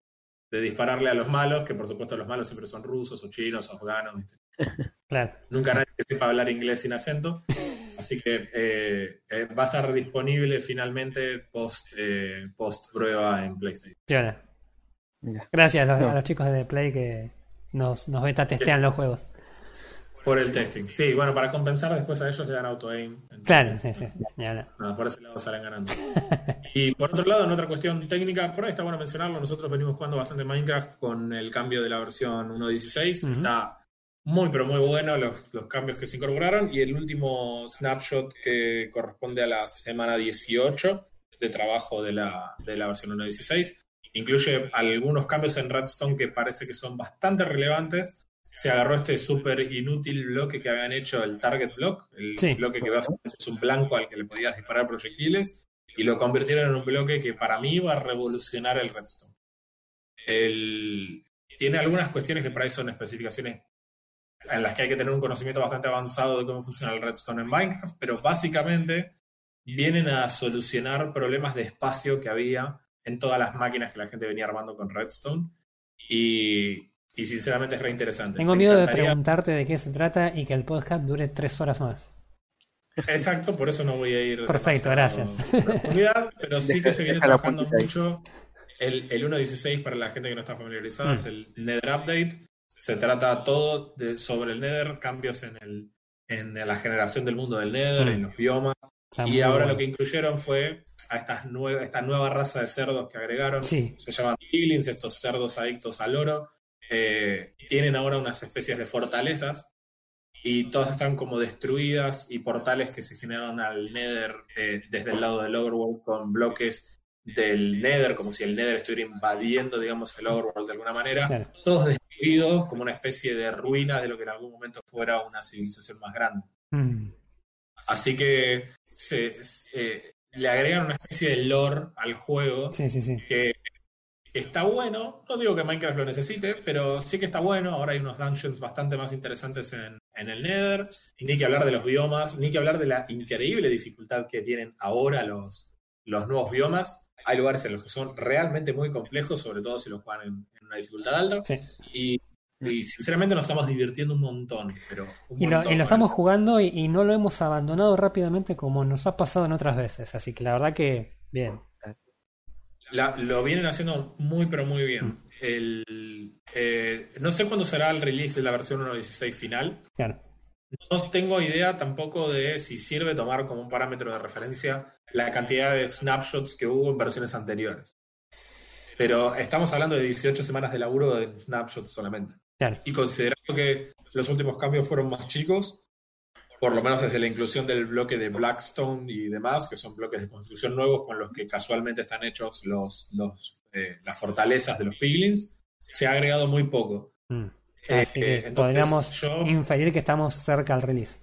de dispararle a los malos, que por supuesto los malos siempre son rusos o chinos o afganos. ¿viste? Claro. Nunca nadie que sepa hablar inglés sin acento. Así que eh, eh, va a estar disponible finalmente post, eh, post prueba en PlayStation. Piola. Gracias a los, No. a los chicos de Play que nos, nos beta testean los juegos. Por el testing. Sí, bueno, para compensar después a ellos le dan auto-aim. Claro, sí, sí, nada, por ese lado salen ganando. Y por otro lado, en otra cuestión técnica, por ahí está bueno mencionarlo, nosotros venimos jugando bastante Minecraft con el cambio de la versión 1.16. Ujú. Está muy, pero muy bueno los, los cambios que se incorporaron. Y el último snapshot que corresponde a la semana 18 de trabajo de la, de la versión 1.16 incluye algunos cambios en Redstone que parece que son bastante relevantes. Se agarró este súper inútil bloque que habían hecho el Target Block, el Sí. bloque que básicamente es un blanco al que le podías disparar proyectiles, y lo convirtieron en un bloque que para mí va a revolucionar el Redstone. El- Tiene algunas cuestiones que para ahí son especificaciones en las que hay que tener un conocimiento bastante avanzado de cómo funciona el Redstone en Minecraft, pero básicamente vienen a solucionar problemas de espacio que había en todas las máquinas que la gente venía armando con Redstone. Y, y sinceramente es re interesante. Tengo Me miedo de preguntarte de qué se trata y que el podcast dure tres horas más. Exacto, por eso no voy a ir. Perfecto, profundidad, pero sí que se viene trabajando mucho. El, el 1.16, para la gente que no está familiarizada, Mm. es el Nether Update. Se trata todo de- sobre el Nether, cambios en, el, en la generación del mundo del Nether, Mm. en los biomas. Está Y ahora bueno. lo que incluyeron fue a estas esta nueva raza de cerdos que agregaron. Sí, Se llaman piglins, estos cerdos adictos al oro. Eh, tienen ahora unas especies de fortalezas y todas están como destruidas y portales que se generaron al Nether eh, desde el lado del Overworld con bloques del Nether, como si el Nether estuviera invadiendo, digamos, el Overworld de alguna manera. claro. Todos destruidos como una especie de ruina de lo que en algún momento fuera una civilización más grande. Mm, Así que se, se- le agregan una especie de lore al juego Sí, sí, sí. que está bueno. No digo que Minecraft lo necesite, pero sí que está bueno. Ahora hay unos dungeons bastante más interesantes en, en el Nether. Y ni que hablar de los biomas, ni que hablar de la increíble dificultad que tienen ahora los, los nuevos biomas. Hay lugares en los que son realmente muy complejos, sobre todo si los juegan en, en una dificultad alta. Sí. Y, y sinceramente nos estamos divirtiendo un montón. Pero un Y lo, montón y lo con estamos eso. jugando y, y no lo hemos abandonado rápidamente como nos ha pasado en otras veces. Así que la verdad que bien. La- lo vienen haciendo muy, pero muy Mm. bien. El, eh, no sé cuándo será el release de la versión 1.16 final. Claro. No tengo idea tampoco de si sirve tomar como un parámetro de referencia la cantidad de snapshots que hubo en versiones anteriores. Pero estamos hablando de 18 semanas de laburo de snapshots solamente. Claro. Y considerando que los últimos cambios fueron más chicos, por lo menos desde la inclusión del bloque de Blackstone y demás, que son bloques de construcción nuevos con los que casualmente están hechos los, los, eh, las fortalezas de los piglins, se ha agregado muy poco. Mm. Eh, Así que entonces, podríamos yo- inferir que estamos cerca al release.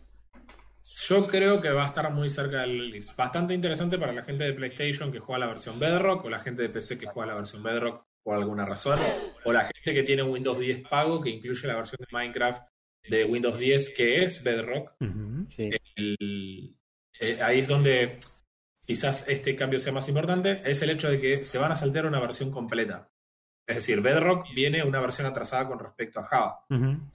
Yo creo que va a estar muy cerca del release. Bastante interesante para la gente de PlayStation que juega la versión Bedrock o la gente de PC que juega la versión Bedrock por alguna razón, o la gente que tiene Windows 10 pago que incluye la versión de Minecraft de Windows 10 que es Bedrock. Ujú. Sí. El- eh, ahí es donde quizás este cambio sea más importante, es el hecho de que se van a saltear una versión completa. Es decir, Bedrock viene una versión atrasada con respecto a Java.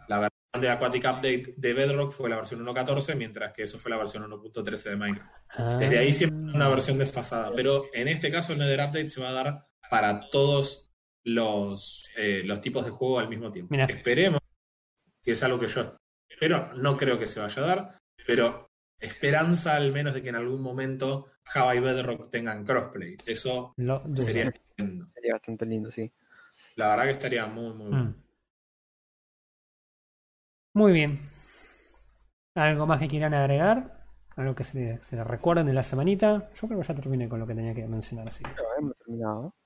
La versión de Aquatic Update de Bedrock fue la versión 1.14, mientras que eso fue la versión 1.13 de Minecraft. Ah, Desde ahí siempre una versión desfasada, pero en este caso el Nether Update se va a dar para todos los, eh, los tipos de juego al mismo tiempo. Mira. Esperemos, si es algo que yo espero, no creo que se vaya a dar, pero esperanza al menos de que en algún momento Java y Bedrock tengan crossplay. Eso Lo sería estupendo. Sería bastante lindo, sí. La verdad que estaría muy, muy bueno. Mm. Muy bien. ¿Algo más que quieran agregar? algo que se se le recuerden de la semanita. Yo creo que ya terminé con lo que tenía que mencionar, así que. Pero hemos terminado.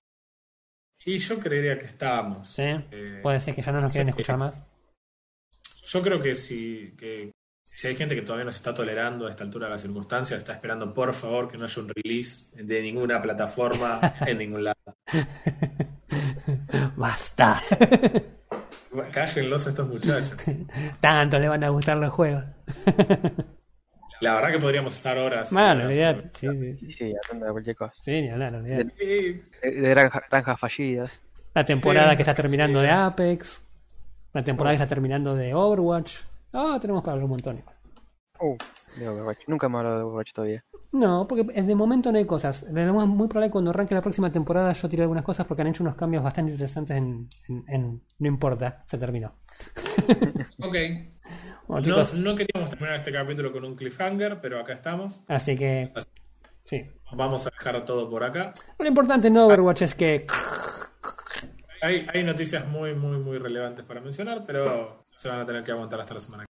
Y yo creería que estábamos. Sí. Eh, Puede ser que ya no nos quieren escuchar más. Yo creo que si, que si hay gente que todavía no se está tolerando a esta altura de las circunstancias, está esperando por favor que no haya un release de ninguna plataforma en ningún lado. Basta. Cállenlos a estos muchachos. Tanto le van a gustar los juegos. La verdad que podríamos estar horas. Olvidate. Sí, sí, sí. Hablando de cualquier cosa. Sí, ni hablar, olvidate. De, de granja- granjas fallidas. La temporada Sí, que está terminando sí. de Apex. La temporada que está terminando de Overwatch. Ah, tenemos para hablar un montón. igual. De Overwatch. Nunca me he hablado de Overwatch todavía. No, porque de momento no hay cosas. Lo más muy probable cuando arranque la próxima temporada yo tiré algunas cosas porque han hecho unos cambios bastante interesantes en, en- en- No importa, se terminó. Ok. Bueno, No, chicos, no queríamos terminar este capítulo con un cliffhanger, pero acá estamos. así que... Sí. Vamos a dejar todo por acá. Lo importante en Overwatch es que... Hay, hay noticias muy, muy, muy relevantes para mencionar, pero se van a tener que aguantar hasta la semana.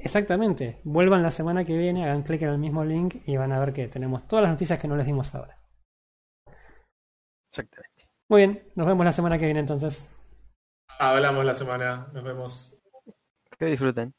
Exactamente. Vuelvan la semana que viene, hagan clic en el mismo link y van a ver que tenemos todas las noticias que no les dimos ahora. Exactamente. Muy bien, nos vemos la semana que viene entonces. Hablamos la semana. Nos vemos. Que disfruten.